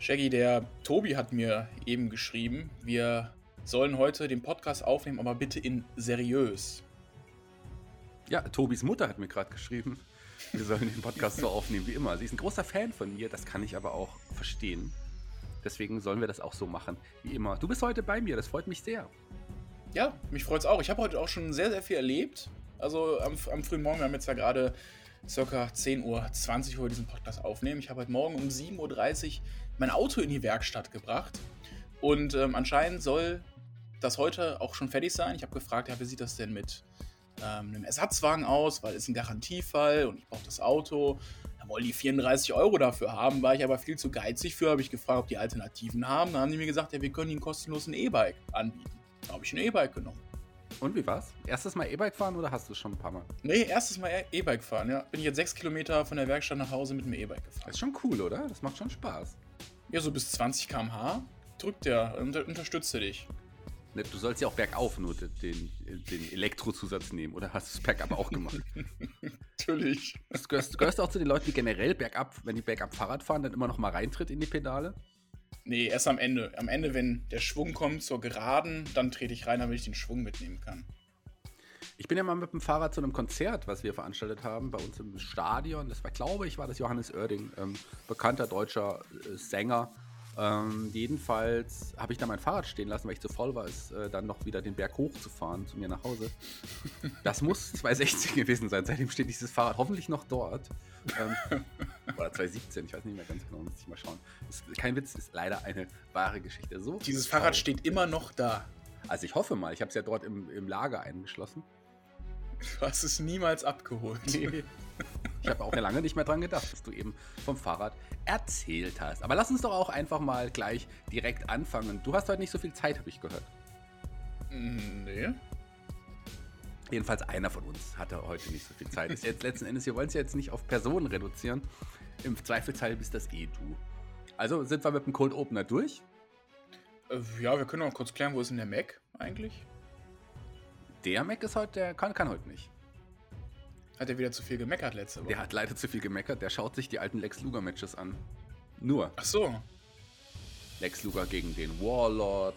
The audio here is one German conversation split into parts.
Shaggy, der Tobi hat mir eben geschrieben, wir sollen heute den Podcast aufnehmen, aber bitte in seriös. Ja, Tobis Mutter hat mir gerade geschrieben, wir sollen den Podcast so aufnehmen wie immer. Sie ist ein großer Fan von mir, das kann ich aber auch verstehen. Deswegen sollen wir das auch so machen wie immer. Du bist heute bei mir, das freut mich sehr. Ja, mich freut es auch. Ich habe heute auch schon sehr, sehr viel erlebt. Also am, am frühen Morgen, wir haben jetzt ja gerade circa 10.20 Uhr, wo wir diesen Podcast aufnehmen. Ich habe heute Morgen um 7.30 Uhr mein Auto in die Werkstatt gebracht. Und ähm, anscheinend soll das heute auch schon fertig sein. Ich habe gefragt, ja, wie sieht das denn mit ähm, einem Ersatzwagen aus, weil es ein Garantiefall und ich brauche das Auto. Da wollen die 34 Euro dafür haben, war ich aber viel zu geizig für, habe ich gefragt, ob die Alternativen haben. Da haben die mir gesagt, ja, wir können ihnen kostenlos ein E-Bike anbieten. Da habe ich ein E-Bike genommen. Und wie war's? Erstes Mal E-Bike fahren oder hast du es schon ein paar Mal? Nee, erstes Mal E-Bike fahren, ja. Bin ich jetzt sechs Kilometer von der Werkstatt nach Hause mit dem E-Bike gefahren. Das ist schon cool, oder? Das macht schon Spaß. Ja, so bis 20 km/h drückt der, unter, unterstützt er dich. Du sollst ja auch bergauf nur den, den Elektrozusatz nehmen, oder hast du es bergab auch gemacht? Natürlich. Du gehörst, gehörst auch zu den Leuten, die generell bergab, wenn die bergab Fahrrad fahren, dann immer noch mal reintritt in die Pedale? Nee, erst am Ende. Am Ende, wenn der Schwung kommt zur Geraden, dann trete ich rein, damit ich den Schwung mitnehmen kann. Ich bin ja mal mit dem Fahrrad zu einem Konzert, was wir veranstaltet haben, bei uns im Stadion. Das war, glaube ich, war das Johannes Oerding, ähm, bekannter deutscher äh, Sänger. Ähm, jedenfalls habe ich da mein Fahrrad stehen lassen, weil ich zu voll war, es äh, dann noch wieder den Berg hochzufahren zu mir nach Hause. Das muss 2016 gewesen sein. Seitdem steht dieses Fahrrad hoffentlich noch dort. Ähm, oder 2017, ich weiß nicht mehr ganz genau, muss ich mal schauen. Das, kein Witz, ist leider eine wahre Geschichte. So Dieses Fahrrad steht immer noch da. Also ich hoffe mal, ich habe es ja dort im, im Lager eingeschlossen. Du hast es niemals abgeholt. Nee. Ich habe auch lange nicht mehr dran gedacht, dass du eben vom Fahrrad erzählt hast. Aber lass uns doch auch einfach mal gleich direkt anfangen. Du hast heute nicht so viel Zeit, habe ich gehört. Mm, nee. Jedenfalls einer von uns hatte heute nicht so viel Zeit. Ist jetzt letzten Endes, wir wollen es ja jetzt nicht auf Personen reduzieren. Im Zweifelsfall bist das eh du. Also sind wir mit dem Cold Opener durch? Äh, ja, wir können auch kurz klären, wo ist denn der Mac eigentlich? Der Mac ist heute, der kann, kann heute nicht. Hat er wieder zu viel gemeckert letzte Woche? Der hat leider zu viel gemeckert. Der schaut sich die alten Lex Luger Matches an. Nur. Ach so. Lex Luger gegen den Warlord.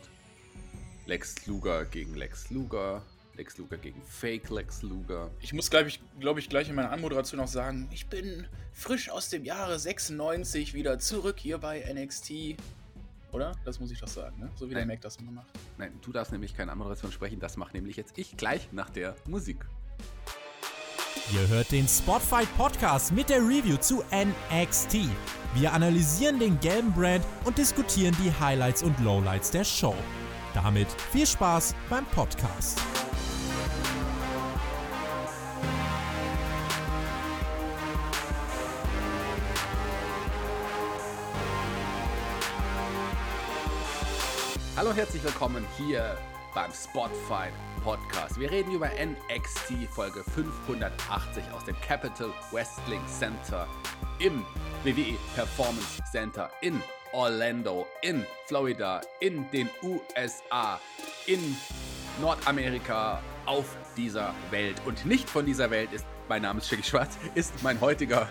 Lex Luger gegen Lex Luger. Lex Luger gegen Fake Lex Luger. Ich muss, glaube ich, glaub ich, gleich in meiner Anmoderation auch sagen, ich bin frisch aus dem Jahre 96 wieder zurück hier bei NXT. Oder? Das muss ich doch sagen, ne? So wie Nein. der Mac das immer macht. Nein, du darfst nämlich keine Anmoderation sprechen. Das macht nämlich jetzt ich gleich nach der Musik. Ihr hört den Spotfight Podcast mit der Review zu NXT. Wir analysieren den gelben Brand und diskutieren die Highlights und Lowlights der Show. Damit viel Spaß beim Podcast. Hallo und herzlich willkommen hier beim Spotfight Podcast. Wir reden über NXT Folge 580 aus dem Capital Wrestling Center im WWE Performance Center in Orlando, in Florida, in den USA, in Nordamerika, auf dieser Welt. Und nicht von dieser Welt ist, mein Name ist Shaggy Schwarz, ist mein heutiger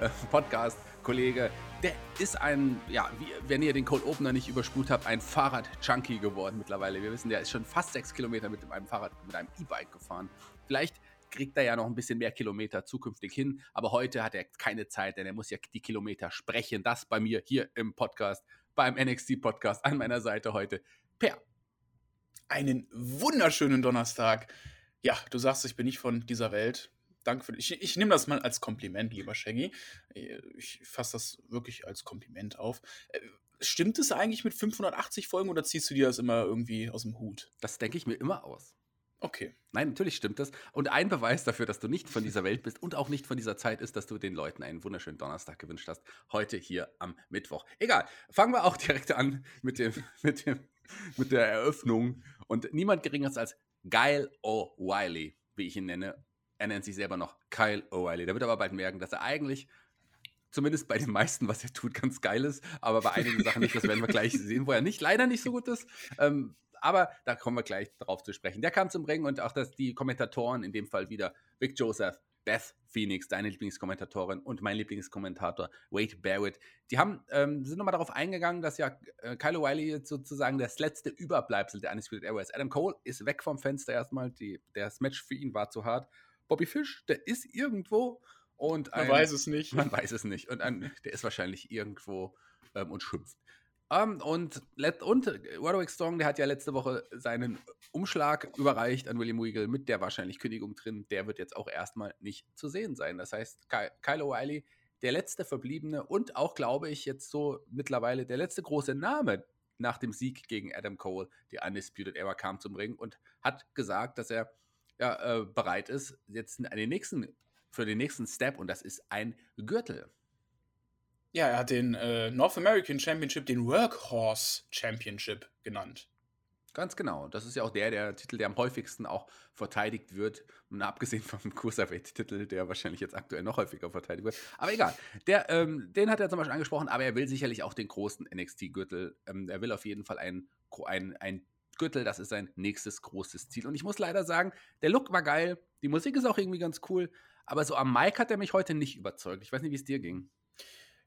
äh, Podcast-Kollege der ist ein, ja, wie, wenn ihr den Cold Opener nicht überspult habt, ein Fahrrad-Junkie geworden mittlerweile. Wir wissen, der ist schon fast sechs Kilometer mit einem Fahrrad, mit einem E-Bike gefahren. Vielleicht kriegt er ja noch ein bisschen mehr Kilometer zukünftig hin, aber heute hat er keine Zeit, denn er muss ja die Kilometer sprechen. Das bei mir hier im Podcast, beim NXT-Podcast an meiner Seite heute. Per. Einen wunderschönen Donnerstag. Ja, du sagst, ich bin nicht von dieser Welt danke für ich, ich nehme das mal als Kompliment, lieber Shaggy. Ich fasse das wirklich als Kompliment auf. Äh, stimmt es eigentlich mit 580 Folgen oder ziehst du dir das immer irgendwie aus dem Hut? Das denke ich mir immer aus. Okay. Nein, natürlich stimmt das. Und ein Beweis dafür, dass du nicht von dieser Welt bist und auch nicht von dieser Zeit ist, dass du den Leuten einen wunderschönen Donnerstag gewünscht hast. Heute hier am Mittwoch. Egal. Fangen wir auch direkt an mit, dem, mit, dem, mit der Eröffnung. Und niemand geringeres als Geil O'Reilly, wie ich ihn nenne, er nennt sich selber noch Kyle O'Reilly. Der wird aber bald merken, dass er eigentlich, zumindest bei den meisten, was er tut, ganz geil ist, aber bei einigen Sachen nicht. Das werden wir gleich sehen, wo er nicht, leider nicht so gut ist. Ähm, aber da kommen wir gleich drauf zu sprechen. Der kam zum Ring und auch dass die Kommentatoren, in dem Fall wieder Vic Joseph, Beth Phoenix, deine Lieblingskommentatorin und mein Lieblingskommentator Wade Barrett. Die haben, ähm, sind nochmal darauf eingegangen, dass ja äh, Kyle O'Reilly jetzt sozusagen das letzte Überbleibsel der Undisputed ist. Adam Cole ist weg vom Fenster erstmal. Die, das Match für ihn war zu hart. Bobby Fish, der ist irgendwo und ein, man weiß es nicht. Man weiß es nicht. Und ein, der ist wahrscheinlich irgendwo ähm, und schimpft. Um, und, und Roderick Strong, der hat ja letzte Woche seinen Umschlag überreicht an William Regal mit der wahrscheinlich Kündigung drin. Der wird jetzt auch erstmal nicht zu sehen sein. Das heißt, Kyle O'Reilly, der letzte Verbliebene und auch, glaube ich, jetzt so mittlerweile der letzte große Name nach dem Sieg gegen Adam Cole, die Undisputed Era kam zum Ring und hat gesagt, dass er ja, äh, bereit ist, jetzt an den nächsten, für den nächsten Step und das ist ein Gürtel. Ja, er hat den äh, North American Championship den Workhorse Championship genannt. Ganz genau. Das ist ja auch der, der Titel, der am häufigsten auch verteidigt wird. Und abgesehen vom Cruiserweight-Titel, der wahrscheinlich jetzt aktuell noch häufiger verteidigt wird. Aber egal. Der, ähm, den hat er zum Beispiel angesprochen, aber er will sicherlich auch den großen NXT-Gürtel. Ähm, er will auf jeden Fall ein, ein, ein Gürtel, das ist sein nächstes großes Ziel. Und ich muss leider sagen, der Look war geil, die Musik ist auch irgendwie ganz cool, aber so am Mic hat er mich heute nicht überzeugt. Ich weiß nicht, wie es dir ging.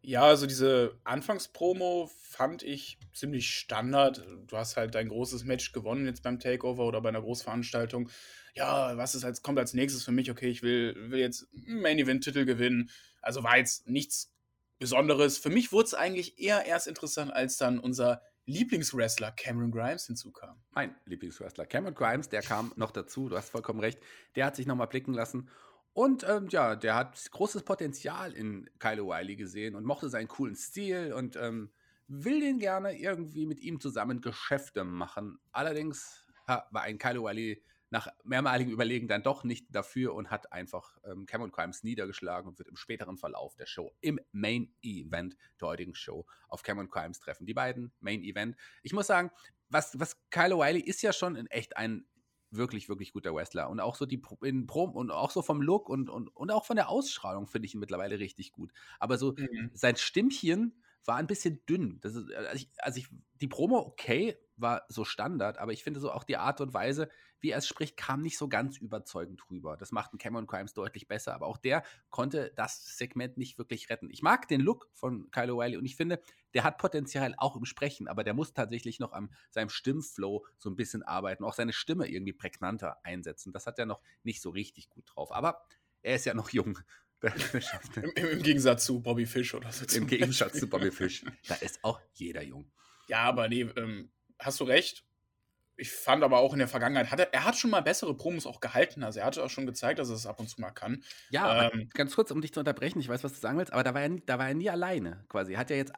Ja, also diese Anfangspromo fand ich ziemlich Standard. Du hast halt dein großes Match gewonnen jetzt beim Takeover oder bei einer Großveranstaltung. Ja, was ist als, kommt als nächstes für mich? Okay, ich will, will jetzt Main Event Titel gewinnen. Also war jetzt nichts Besonderes. Für mich wurde es eigentlich eher erst interessant, als dann unser Lieblingswrestler Cameron Grimes hinzukam. Mein Lieblingswrestler Cameron Grimes, der kam noch dazu. Du hast vollkommen recht. Der hat sich nochmal blicken lassen und ähm, ja, der hat großes Potenzial in Kyle O'Reilly gesehen und mochte seinen coolen Stil und ähm, will den gerne irgendwie mit ihm zusammen Geschäfte machen. Allerdings ha, war ein Kyle O'Reilly nach mehrmaligem Überlegen dann doch nicht dafür und hat einfach ähm, Cameron Crimes niedergeschlagen und wird im späteren Verlauf der Show, im Main Event der heutigen Show, auf Cameron Crimes treffen. Die beiden Main Event. Ich muss sagen, was, was Kyle O'Reilly ist ja schon in echt ein wirklich, wirklich guter Wrestler. Und auch so die in Prom und auch so vom Look und, und, und auch von der Ausstrahlung finde ich ihn mittlerweile richtig gut. Aber so mhm. sein Stimmchen war ein bisschen dünn. Das ist, also ich, also ich, die Promo okay, war so Standard, aber ich finde so auch die Art und Weise, wie er es spricht, kam nicht so ganz überzeugend rüber. Das machten Cameron Crimes deutlich besser, aber auch der konnte das Segment nicht wirklich retten. Ich mag den Look von Kyle O'Reilly und ich finde, der hat Potenzial auch im Sprechen, aber der muss tatsächlich noch an seinem Stimmflow so ein bisschen arbeiten, auch seine Stimme irgendwie prägnanter einsetzen. Das hat er noch nicht so richtig gut drauf, aber er ist ja noch jung. Im, Im, Gegensatz zu Bobby Fish oder so. Im Gegensatz zu Bobby Fish. Da ist auch jeder jung. Ja, aber nee, ähm, hast du recht. Ich fand aber auch in der Vergangenheit, hat er, er hat schon mal bessere Promos auch gehalten. Also er hatte auch schon gezeigt, dass er es ab und zu mal kann. Ja, ähm, ganz kurz, um dich zu unterbrechen, ich weiß, was du sagen willst, aber da war er, da war er nie alleine quasi. Er hat ja jetzt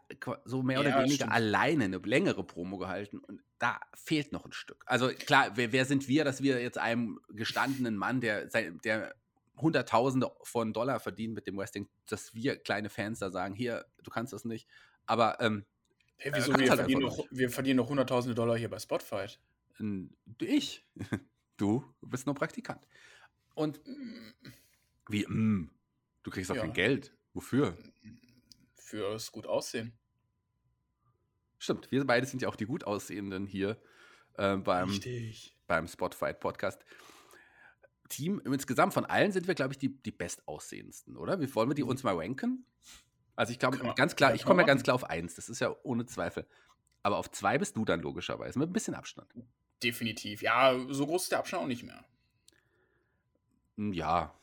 so mehr oder ja, weniger stimmt. alleine eine längere Promo gehalten und da fehlt noch ein Stück. Also klar, wer, wer sind wir, dass wir jetzt einem gestandenen Mann, der, der Hunderttausende von Dollar verdient mit dem Wrestling, dass wir kleine Fans da sagen, hier, du kannst das nicht. Aber ähm, Hey, wieso? Äh, wir, halt verdienen noch, wir verdienen noch hunderttausende Dollar hier bei Spotfight. Ich? Du bist nur Praktikant. Und wie, mm, du kriegst auch ja. kein Geld. Wofür? Fürs gut aussehen. Stimmt, wir beide sind ja auch die gut aussehenden hier äh, beim, beim Spotfight Podcast. Team insgesamt von allen sind wir, glaube ich, die, die bestaussehendsten, oder? Wie wollen wir die uns mal ranken? Also ich glaube, ganz klar, ich komme ja ganz klar auf eins, das ist ja ohne Zweifel. Aber auf zwei bist du dann logischerweise, mit ein bisschen Abstand. Definitiv. Ja, so groß ist der Abstand auch nicht mehr. Hm, ja,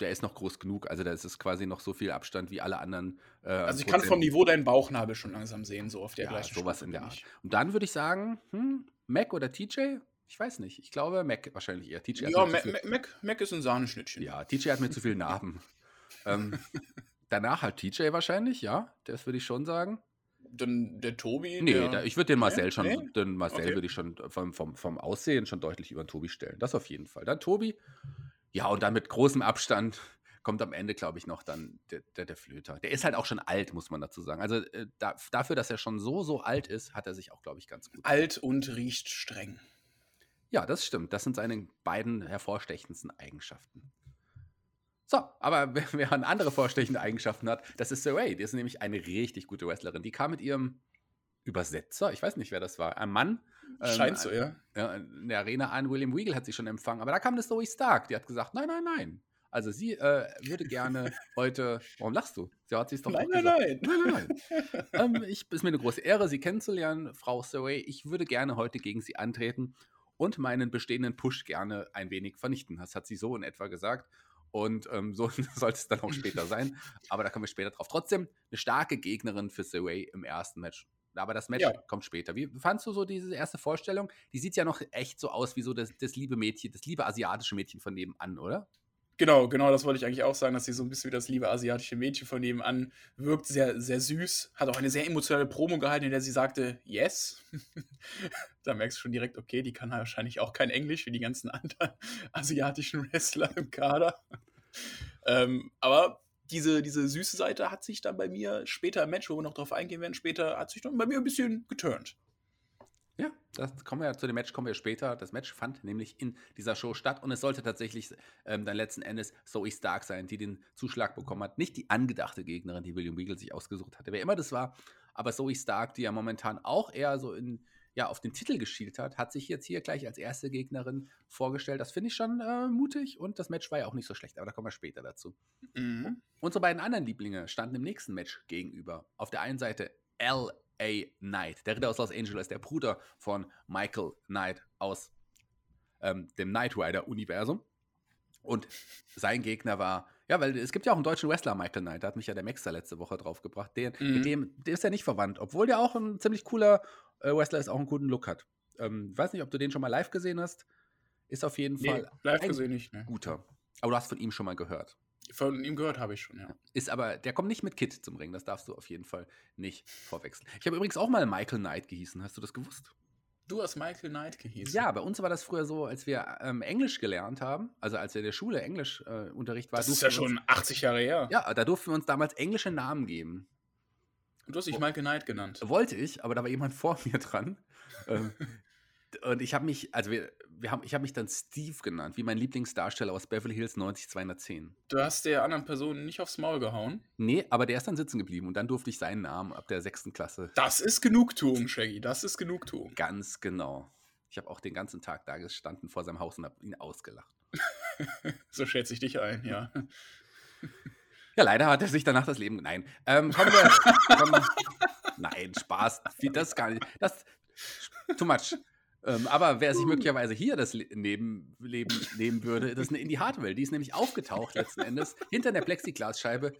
der ist noch groß genug. Also da ist es quasi noch so viel Abstand wie alle anderen. Äh, also ich Prozent. kann vom Niveau deinen Bauchnabel schon langsam sehen, so auf der ja, gleichen sowas Stufe in der Art. Und dann würde ich sagen, hm, Mac oder TJ? Ich weiß nicht. Ich glaube Mac wahrscheinlich eher. TJ ja, Mac, Mac, Mac, ist ein Sahneschnittchen. Ja, TJ hat mir zu viel Narben. ähm, Danach halt TJ wahrscheinlich, ja. Das würde ich schon sagen. Dann der Tobi? Nee, der, der, ich würde den Marcel nee? schon, nee? den Marcel okay. würde ich schon vom, vom, vom Aussehen schon deutlich über den Tobi stellen. Das auf jeden Fall. Dann Tobi. Ja, und dann mit großem Abstand kommt am Ende, glaube ich, noch dann der, der, der, Flöter. Der ist halt auch schon alt, muss man dazu sagen. Also äh, da, dafür, dass er schon so, so alt ist, hat er sich auch, glaube ich, ganz gut. Alt und riecht streng. Ja, das stimmt. Das sind seine beiden hervorstechendsten Eigenschaften. So, aber wer, wer andere vorstechende Eigenschaften hat, das ist Saray. Die ist nämlich eine richtig gute Wrestlerin. Die kam mit ihrem Übersetzer, ich weiß nicht, wer das war, ein Mann. Ähm, Scheint ähm, so, ja. ja. In der Arena an, William Weagle hat sie schon empfangen. Aber da kam eine Zoe Stark, die hat gesagt, nein, nein, nein. Also sie äh, würde gerne heute. Warum lachst du? Sie hat sich doch Nein, nein, gesagt. nein. nein, nein. ähm, ich, ist mir eine große Ehre, Sie kennenzulernen, Frau Surrey. Ich würde gerne heute gegen Sie antreten und meinen bestehenden Push gerne ein wenig vernichten. Das hat sie so in etwa gesagt. Und ähm, so soll es dann auch später sein. Aber da kommen wir später drauf. Trotzdem eine starke Gegnerin für Surrey im ersten Match. Aber das Match Ja. kommt später. Wie fandst du so diese erste Vorstellung? Die sieht ja noch echt so aus wie so das, das liebe Mädchen, das liebe asiatische Mädchen von nebenan, oder? Genau, genau, das wollte ich eigentlich auch sagen, dass sie so ein bisschen wie das liebe asiatische Mädchen von nebenan wirkt. Sehr, sehr süß. Hat auch eine sehr emotionale Promo gehalten, in der sie sagte, yes. da merkst du schon direkt, okay, die kann wahrscheinlich auch kein Englisch wie die ganzen anderen asiatischen Wrestler im Kader. ähm, aber diese, diese süße Seite hat sich dann bei mir später im Match, wo wir noch drauf eingehen werden, später hat sich dann bei mir ein bisschen geturnt. Ja, das kommen wir ja zu dem Match, kommen wir später. Das Match fand nämlich in dieser Show statt und es sollte tatsächlich ähm, dann letzten Endes Zoe Stark sein, die den Zuschlag bekommen hat. Nicht die angedachte Gegnerin, die William Regal sich ausgesucht hatte, wer immer das war, aber Zoe Stark, die ja momentan auch eher so in, ja, auf den Titel geschielt hat, hat sich jetzt hier gleich als erste Gegnerin vorgestellt. Das finde ich schon äh, mutig und das Match war ja auch nicht so schlecht, aber da kommen wir später dazu. Mhm. Unsere beiden anderen Lieblinge standen im nächsten Match gegenüber. Auf der einen Seite L.A. Knight, der Ritter aus Los Angeles, der Bruder von Michael Knight aus ähm, dem Knight Rider-Universum. Und sein Gegner war, ja, weil es gibt ja auch einen deutschen Wrestler, Michael Knight, da hat mich ja der Maxer letzte Woche drauf gebracht. Der, Mhm. Mit dem, der ist ja nicht verwandt, obwohl der auch ein ziemlich cooler äh, Wrestler ist, auch einen guten Look hat. Ähm, weiß nicht, ob du den schon mal live gesehen hast. Ist auf jeden Nee, Fall live ein gesehen nicht. Ne? guter. Aber du hast von ihm schon mal gehört. Von ihm gehört habe ich schon, ja. Ist aber, der kommt nicht mit Kit zum Ring, das darfst du auf jeden Fall nicht vorwechseln. Ich habe übrigens auch mal Michael Knight gehießen, hast du das gewusst? Du hast Michael Knight gehießen. Ja, bei uns war das früher so, als wir ähm, Englisch gelernt haben, also als wir in der Schule Englischunterricht äh, Unterricht war. Das ist ja wir uns, schon 80 Jahre her. Ja, da durften wir uns damals englische Namen geben. Und du hast dich Michael Knight genannt. Wollte ich, aber da war jemand vor mir dran. ähm, und ich habe mich, also wir, wir haben, ich habe mich dann Steve genannt, wie mein Lieblingsdarsteller aus Beverly Hills 90210. Du hast der anderen Person nicht aufs Maul gehauen. Nee, aber der ist dann sitzen geblieben und dann durfte ich seinen Namen ab der sechsten Klasse Das ist Genugtuung, Shaggy. Das ist Genugtuung. Ganz genau. Ich habe auch den ganzen Tag da gestanden vor seinem Haus und habe ihn ausgelacht. So schätze ich dich ein, ja. Ja, leider hat er sich danach das Leben. Nein. Ähm, kommen wir. kommen, nein, Spaß. Das gar nicht. Das. Too much. Ähm, aber wer sich möglicherweise hier das Le Leben, Leben nehmen würde, das ist eine Indie Hardwell. Die ist nämlich aufgetaucht letzten Endes hinter der Plexiglasscheibe.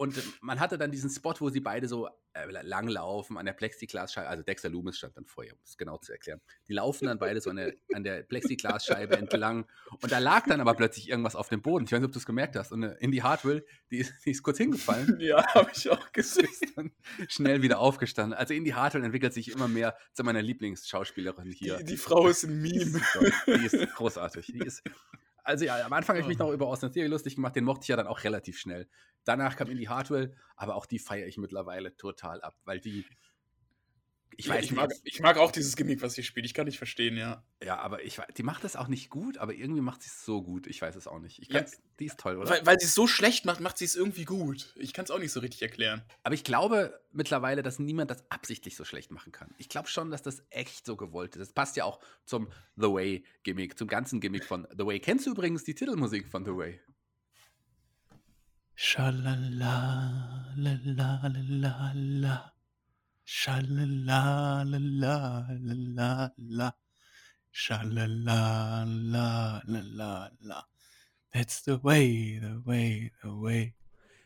Und man hatte dann diesen Spot, wo sie beide so äh, langlaufen an der Plexiglasscheibe. Also Dexter Loomis stand dann vor ihr, um es genau zu erklären. Die laufen dann beide so an der, an der Plexiglasscheibe entlang. Und da lag dann aber plötzlich irgendwas auf dem Boden. Ich weiß nicht, ob du es gemerkt hast. Und äh, Indie Hardwell, die ist, die ist kurz hingefallen Ja, habe ich auch gesehen. ist dann schnell wieder aufgestanden. Also Indie Hartwell entwickelt sich immer mehr zu meiner Lieblingsschauspielerin hier. Die, die Frau ist ein Die Meme. ist, die ist großartig. Die ist, also ja, am Anfang habe ich mich noch über Austin Theory lustig gemacht, den mochte ich ja dann auch relativ schnell. Danach kam Indie Hartwell, aber auch die feiere ich mittlerweile total ab, weil die, ich Ja, weiß ich, nicht, mag, ich mag auch dieses Gimmick, was sie spielt. Ich kann nicht verstehen, ja. ja, aber ich, die macht das auch nicht gut, aber irgendwie macht sie es so gut. Ich weiß es auch nicht. Ich Ja. die ist toll, oder? Weil, weil sie es so schlecht macht, macht sie es irgendwie gut. Ich kann es auch nicht so richtig erklären. Aber ich glaube mittlerweile, dass niemand das absichtlich so schlecht machen kann. Ich glaube schon, dass das echt so gewollt ist. Das passt ja auch zum The Way-Gimmick, zum ganzen Gimmick von The Way. Kennst du übrigens die Titelmusik von The Way? Schalala, la la la la la. Schalala, la la la la la. Schalala, la la la la. That's the way, the way, the way.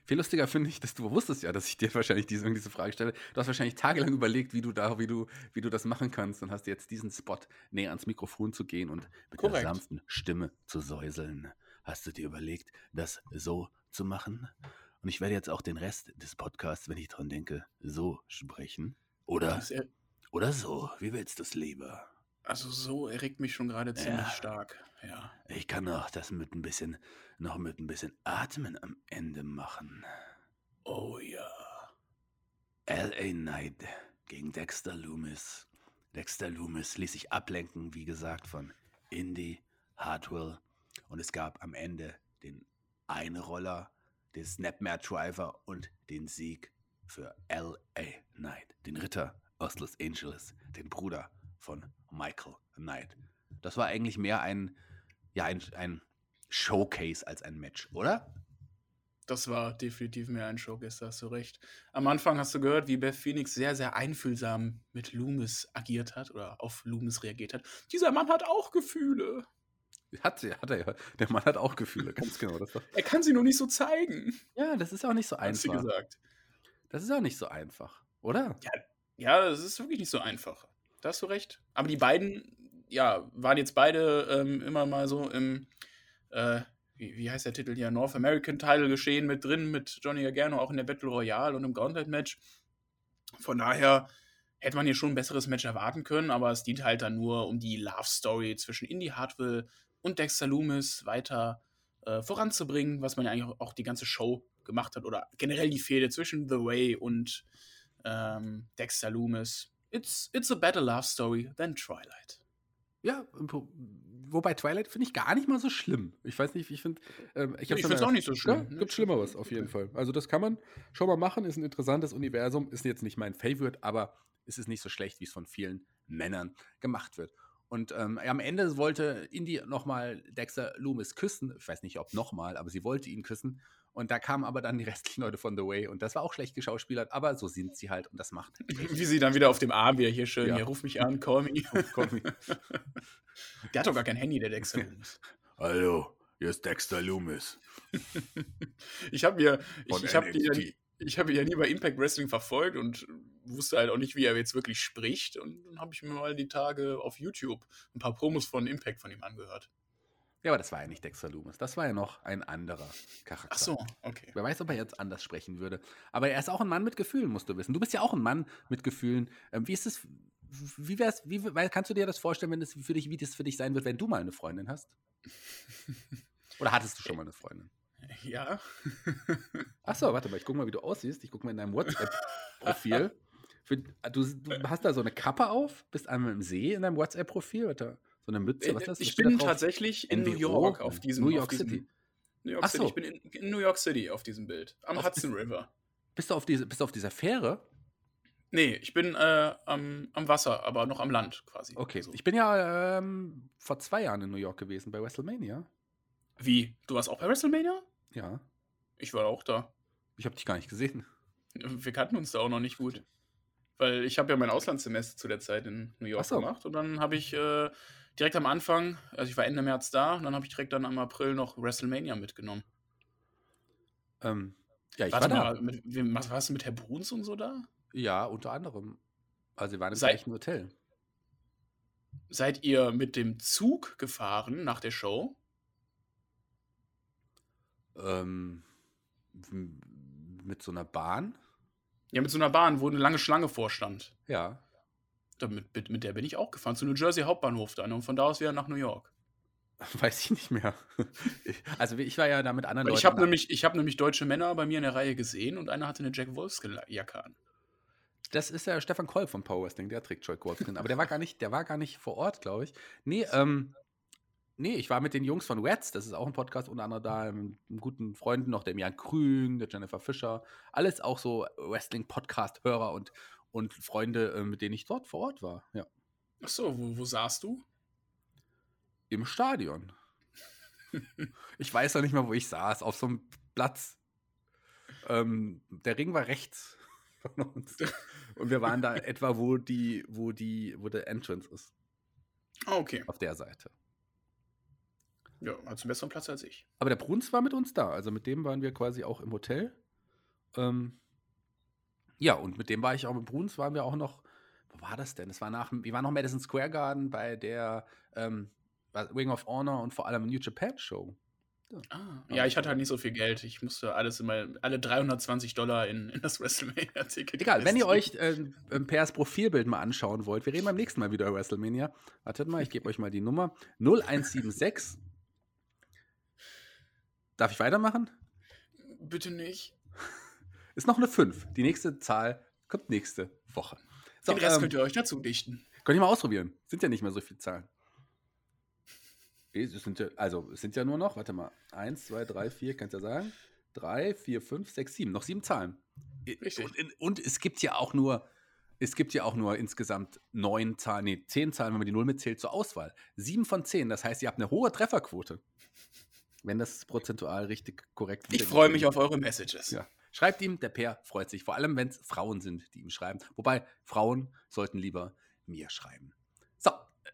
Viel lustiger finde ich, dass du wusstest ja, dass ich dir wahrscheinlich diese, diese Frage stelle. Du hast wahrscheinlich tagelang überlegt, wie du da, wie du, wie du das machen kannst und hast jetzt diesen Spot näher ans Mikrofon zu gehen und mit Korrekt. der sanften Stimme zu säuseln. Hast du dir überlegt, das so zu machen? Und ich werde jetzt auch den Rest des Podcasts, wenn ich dran denke, so sprechen. Oder, er- oder so. Wie willst du es lieber? Also so erregt mich schon gerade ziemlich Ja. stark. Ja. Ich kann auch das mit ein bisschen, noch mit ein bisschen Atmen am Ende machen. Oh ja. L.A. Knight gegen Dexter Loomis. Dexter Loomis ließ sich ablenken, wie gesagt, von Indy Hartwell. Und es gab am Ende den Einroller, den Snapmare Driver und den Sieg für L.A. Knight, den Ritter aus Los Angeles, den Bruder von Michael Knight. Das war eigentlich mehr ein, ja, ein, ein Showcase als ein Match, oder? Das war definitiv mehr ein Showcase, da hast du recht. Am Anfang hast du gehört, wie Beth Phoenix sehr, sehr einfühlsam mit Loomis agiert hat oder auf Loomis reagiert hat. Dieser Mann hat auch Gefühle. Hat hat er ja. Der Mann hat auch Gefühle, ganz genau. Das er kann sie nur nicht so zeigen. Ja, das ist auch nicht so Hat sie einfach. gesagt. Das ist auch nicht so einfach, oder? Ja, ja, das ist wirklich nicht so einfach. Da hast du recht. Aber die beiden, ja, waren jetzt beide ähm, immer mal so im, äh, wie, wie heißt der Titel hier, North American Title geschehen mit drin, mit Johnny Gargano auch in der Battle Royale und im Gauntlet Match. Von daher hätte man hier schon ein besseres Match erwarten können, aber es dient halt dann nur, um die Love Story zwischen Indy Hartwell und Dexter Loomis weiter äh, voranzubringen, was man ja eigentlich auch die ganze Show gemacht hat oder generell die Fehde zwischen The Way und ähm, Dexter Loomis. It's, it's a better love story than Twilight. Ja, wo- wobei Twilight finde ich gar nicht mal so schlimm. Ich weiß nicht, ich finde. Ähm, Ich hab's finde es auch nicht so schlimm. Ja, gibt Schlimmeres auf jeden Fall. Also das kann man schon mal machen, ist ein interessantes Universum, ist jetzt nicht mein Favorite, aber es ist nicht so schlecht, wie es von vielen Männern gemacht wird. Und ähm, am Ende wollte Indy nochmal Dexter Loomis küssen. Ich weiß nicht, ob nochmal, aber sie wollte ihn küssen. Und da kamen aber dann die restlichen Leute von The Way. Und das war auch schlecht geschauspielert, aber so sind sie halt und das macht. Wie sie dann wieder auf dem Arm wieder hier schön, Ja. hier ruf mich an, call me. Komm, Der hat doch gar kein Handy, der Dexter Loomis. Hallo, hier ist Dexter Loomis. Ich habe mir, ich, ich habe die, ich habe ihn ja nie bei Impact Wrestling verfolgt und wusste halt auch nicht, wie er jetzt wirklich spricht. Und dann habe ich mir mal die Tage auf YouTube ein paar Promos von Impact von ihm angehört. Ja, aber das war ja nicht Dexter Loomis. Das war ja noch ein anderer Charakter. Ach so, okay. Wer weiß, ob er jetzt anders sprechen würde. Aber er ist auch ein Mann mit Gefühlen, musst du wissen. Du bist ja auch ein Mann mit Gefühlen. Ähm, wie ist es, wie wär's, wie, kannst du dir das vorstellen, wenn das für dich, wie das für dich sein wird, wenn du mal eine Freundin hast? Oder hattest du schon mal eine Freundin? Ja. Ach so, warte mal, ich guck mal, wie du aussiehst. Ich guck mal in deinem WhatsApp-Profil. Für- Du, du hast da so eine Kappe auf, bist einmal im See in deinem WhatsApp-Profil. Warte, So eine Mütze, was ist das? Ich bin tatsächlich in New? York auf diesem New York diesem, City. New York Ach City. so. Ich bin in, in New York City auf diesem Bild. Am Auf- Hudson River. Bist du auf, diese, bist du auf dieser Fähre? Nee, ich bin äh, am, am Wasser, aber noch am Land quasi. Okay, So. ich bin ja ähm, vor zwei Jahren in New York gewesen bei WrestleMania. Wie? Du warst auch bei WrestleMania? Ja, Ich war auch da. ich habe dich gar nicht gesehen. Wir kannten uns da auch noch nicht gut. Weil ich habe ja mein Auslandssemester zu der Zeit in New York so. gemacht und dann habe ich äh, direkt am Anfang, also ich war Ende März da und dann habe ich direkt dann im April noch WrestleMania mitgenommen. Ähm, ja, ich Warte war da. mal, mit, wem, was warst du mit Herr Bruns und so da? Ja, unter anderem. Also wir waren im gleichen Hotel. Seid ihr mit dem Zug gefahren nach der Show? Ähm, mit so einer Bahn. Ja, mit so einer Bahn, wo eine lange Schlange vorstand. Ja. Damit, mit, mit der bin ich auch gefahren, zu New Jersey Hauptbahnhof dann und von da aus wieder nach New York. Weiß ich nicht mehr. Also ich war ja da mit anderen Leuten. ich habe nämlich, ich hab nämlich deutsche Männer bei mir in der Reihe gesehen und einer hatte eine Jack Wolfskin-Jacke an. Das ist ja Stefan Kolb von Power Wrestling, der trägt Joy Wolfskin. Aber der war gar nicht, der war gar nicht vor Ort, glaube ich. Nee, ähm, nee, ich war mit den Jungs von Reds, das ist auch ein Podcast, unter anderem da, mit einem guten Freunden noch, dem Jan Krün, der Jennifer Fischer. Alles auch so Wrestling-Podcast-Hörer und, und Freunde, äh, mit denen ich dort vor Ort war. Ja. Ach so, wo, wo saßt du? Im Stadion. ich weiß noch nicht mal, wo ich saß, auf so einem Platz. Ähm, der Ring war rechts von uns. Und wir waren da etwa, wo die, wo die, wo der Entrance ist. Ah, okay. Auf der Seite. Ja, hat einen besseren Platz als ich. Aber der Bruns war mit uns da. Also mit dem waren wir quasi auch im Hotel. Ähm, ja, und mit dem war ich auch mit Bruns, waren wir auch noch. Wo war das denn? Das war nach, wir waren noch Madison Square Garden bei der ähm, Ring of Honor und vor allem New Japan Show. Ah, ja, ich hatte halt nicht so viel Geld. Ich musste alles immer, alle 320 Dollar in, in das WrestleMania-Ticket. Egal, wenn ihr euch äh, ähm, Pers Profilbild mal anschauen wollt, wir reden beim nächsten Mal wieder über WrestleMania. Wartet mal, ich gebe euch mal die Nummer. 0176. Darf ich weitermachen? Bitte nicht. Ist noch eine 5. Die nächste Zahl kommt nächste Woche. So, Den Rest ähm, könnt ihr euch dazu dichten. könnt ihr mal ausprobieren. Sind ja nicht mehr so viele Zahlen. Es sind ja, also, es sind ja nur noch, warte mal, 1, 2, 3, 4, kannst ja sagen. 3, 4, 5, 6, 7. Noch sieben Zahlen. Richtig. Und, und es gibt ja auch nur, es gibt ja auch nur insgesamt neun Zahlen, nee, zehn Zahlen, wenn man die Null mitzählt, zur Auswahl. Sieben von zehn, das heißt, ihr habt eine hohe Trefferquote. Wenn das prozentual richtig korrekt Ich freue mich auf eure Messages. Ja. Schreibt ihm, der Per freut sich, vor allem wenn es Frauen sind, die ihm schreiben. Wobei Frauen sollten lieber mir schreiben. So,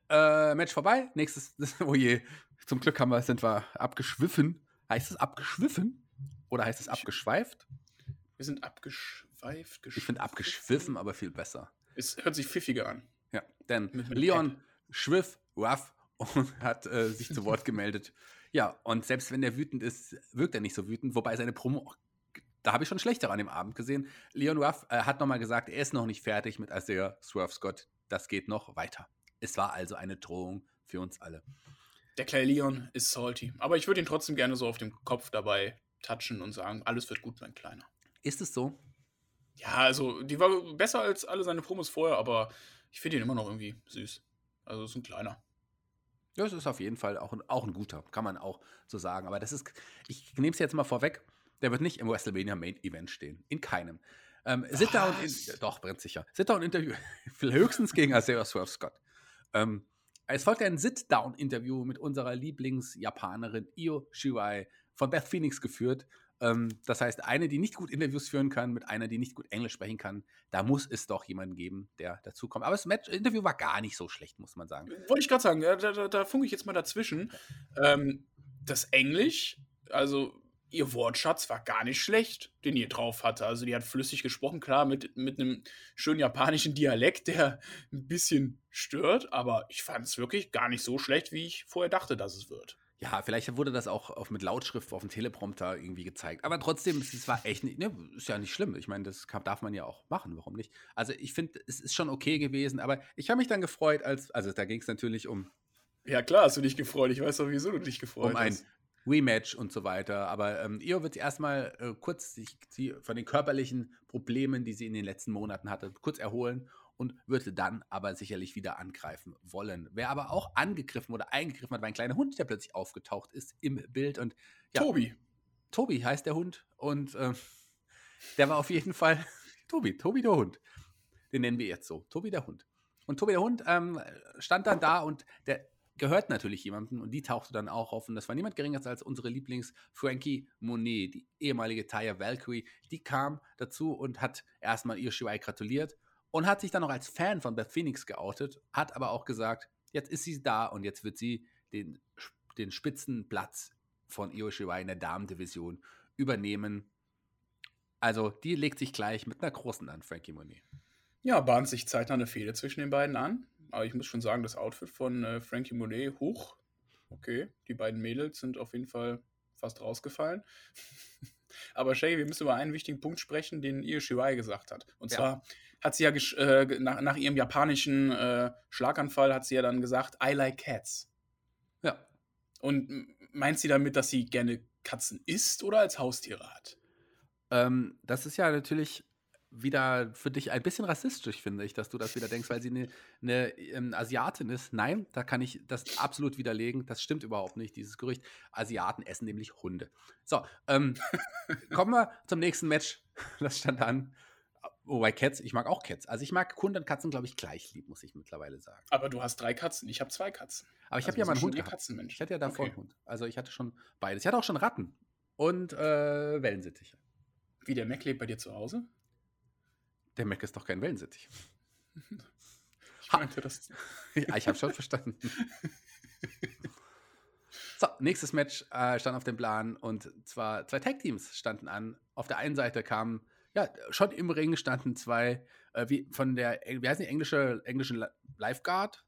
äh, Match vorbei. Nächstes, oh je, zum Glück haben wir, sind wir abgeschwiffen. Heißt es abgeschwiffen? Oder heißt es abgeschweift? Wir sind abgeschweift. Ich finde abgeschwiffen aber viel besser. Es hört sich pfiffiger an. Ja, denn Leon Schwiff, Ruff, und hat äh, sich zu Wort gemeldet. Ja, und selbst wenn er wütend ist, wirkt er nicht so wütend, wobei seine Promo, da habe ich schon schlechtere an dem Abend gesehen. Leon Ruff äh, hat nochmal gesagt, er ist noch nicht fertig mit Isaiah Swerve Scott. Das geht noch weiter. Es war also eine Drohung für uns alle. Der kleine Leon ist salty. Aber ich würde ihn trotzdem gerne so auf dem Kopf dabei touchen und sagen, alles wird gut, mein Kleiner. Ist es so? Ja, also, die war besser als alle seine Promos vorher, aber ich finde ihn immer noch irgendwie süß. Also, ist ein kleiner. Ja, es ist auf jeden Fall auch ein, auch ein guter, kann man auch so sagen. Aber das ist, ich nehme es jetzt mal vorweg, der wird nicht im WrestleMania Main Event stehen. In keinem. Ähm, Sit-Down, doch, brennt sicher. Sit-Down-Interview, höchstens gegen Isaiah Swerve Scott. Ähm, es folgt ein Sit-Down-Interview mit unserer Lieblings-Japanerin Io Shirai von Beth Phoenix geführt. Ähm, das heißt, eine, die nicht gut Interviews führen kann, mit einer, die nicht gut Englisch sprechen kann. Da muss es doch jemanden geben, der dazukommt. Aber das Match Interview war gar nicht so schlecht, muss man sagen. Wollte ich gerade sagen, da, da, da funke ich jetzt mal dazwischen. Ähm, das Englisch, also ihr Wortschatz war gar nicht schlecht, den ihr drauf hatte. Also die hat flüssig gesprochen, klar, mit, mit einem schönen japanischen Dialekt, der ein bisschen stört, aber ich fand es wirklich gar nicht so schlecht, wie ich vorher dachte, dass es wird. Ja, vielleicht wurde das auch auf, mit Lautschrift auf dem Teleprompter irgendwie gezeigt. Aber trotzdem, es, es war echt nicht, ne, ist ja nicht schlimm. Ich meine, das kann, darf man ja auch machen, warum nicht? Also ich finde, es ist schon okay gewesen, aber ich habe mich dann gefreut, als, also da ging es natürlich um, Ja, klar, hast du dich gefreut. Ich weiß doch, wieso du dich gefreut um ein hast. Rematch und so weiter. Aber ähm, Io wird erstmal äh, kurz sich sie von den körperlichen Problemen, die sie in den letzten Monaten hatte, kurz erholen und würde dann aber sicherlich wieder angreifen wollen. Wer aber auch angegriffen oder eingegriffen hat, war ein kleiner Hund, der plötzlich aufgetaucht ist im Bild und ja, Tobi. Tobi heißt der Hund und ähm, der war auf jeden Fall Tobi, Tobi der Hund. Den nennen wir jetzt so, Tobi der Hund. Und Tobi der Hund ähm, stand dann da und der gehört natürlich jemandem und die tauchte dann auch auf und das war niemand geringer als unsere Lieblings Frankie Monet, die ehemalige Taya Valkyrie, die kam dazu und hat erstmal ihr Shirai gratuliert und hat sich dann noch als Fan von Beth Phoenix geoutet, hat aber auch gesagt, jetzt ist sie da und jetzt wird sie den, den Spitzenplatz von Io Shirai in der Damendivision übernehmen. Also, die legt sich gleich mit einer großen an, Frankie Monet. Ja, bahnt sich zeitnah eine Fehde zwischen den beiden an. Aber ich muss schon sagen, das Outfit von äh, Frankie Monet hoch. Okay, die beiden Mädels sind auf jeden Fall fast rausgefallen. Aber Shay, wir müssen über einen wichtigen Punkt sprechen, den Io Shirai gesagt hat. Und Ja. zwar hat sie ja gesch- äh, nach, nach ihrem japanischen äh, Schlaganfall hat sie ja dann gesagt, I like cats. Ja. Und meint sie damit, dass sie gerne Katzen isst oder als Haustiere hat? Ähm, das ist ja natürlich wieder für dich ein bisschen rassistisch, finde ich, dass du das wieder denkst, weil sie eine, eine ähm, Asiatin ist. Nein, da kann ich das absolut widerlegen. Das stimmt überhaupt nicht, dieses Gerücht. Asiaten essen nämlich Hunde. So, ähm, kommen wir zum nächsten Match. Das stand an. Wobei Cats, ich mag auch Cats. Also ich mag Hunde und Katzen, glaube ich, gleich lieb, muss ich mittlerweile sagen. Aber du hast drei Katzen, ich habe zwei Katzen. Aber ich Also habe ja mal einen Hund gehabt. Katzenmensch. Ich hatte ja davor Okay. einen Hund. Also ich hatte schon beides. Ich hatte auch schon Ratten und äh, Wellensittiche. Wie der Mac lebt bei dir zu Hause? Der Mac ist doch kein Wellensittich. Ich meinte das. Ja, ich habe schon verstanden. So, nächstes Match äh, stand auf dem Plan und zwar zwei Tag-Teams standen an. Auf der einen Seite kamen, ja, schon im Ring standen zwei, äh, wie von der, wie heißen die englische, englischen Li- Lifeguard?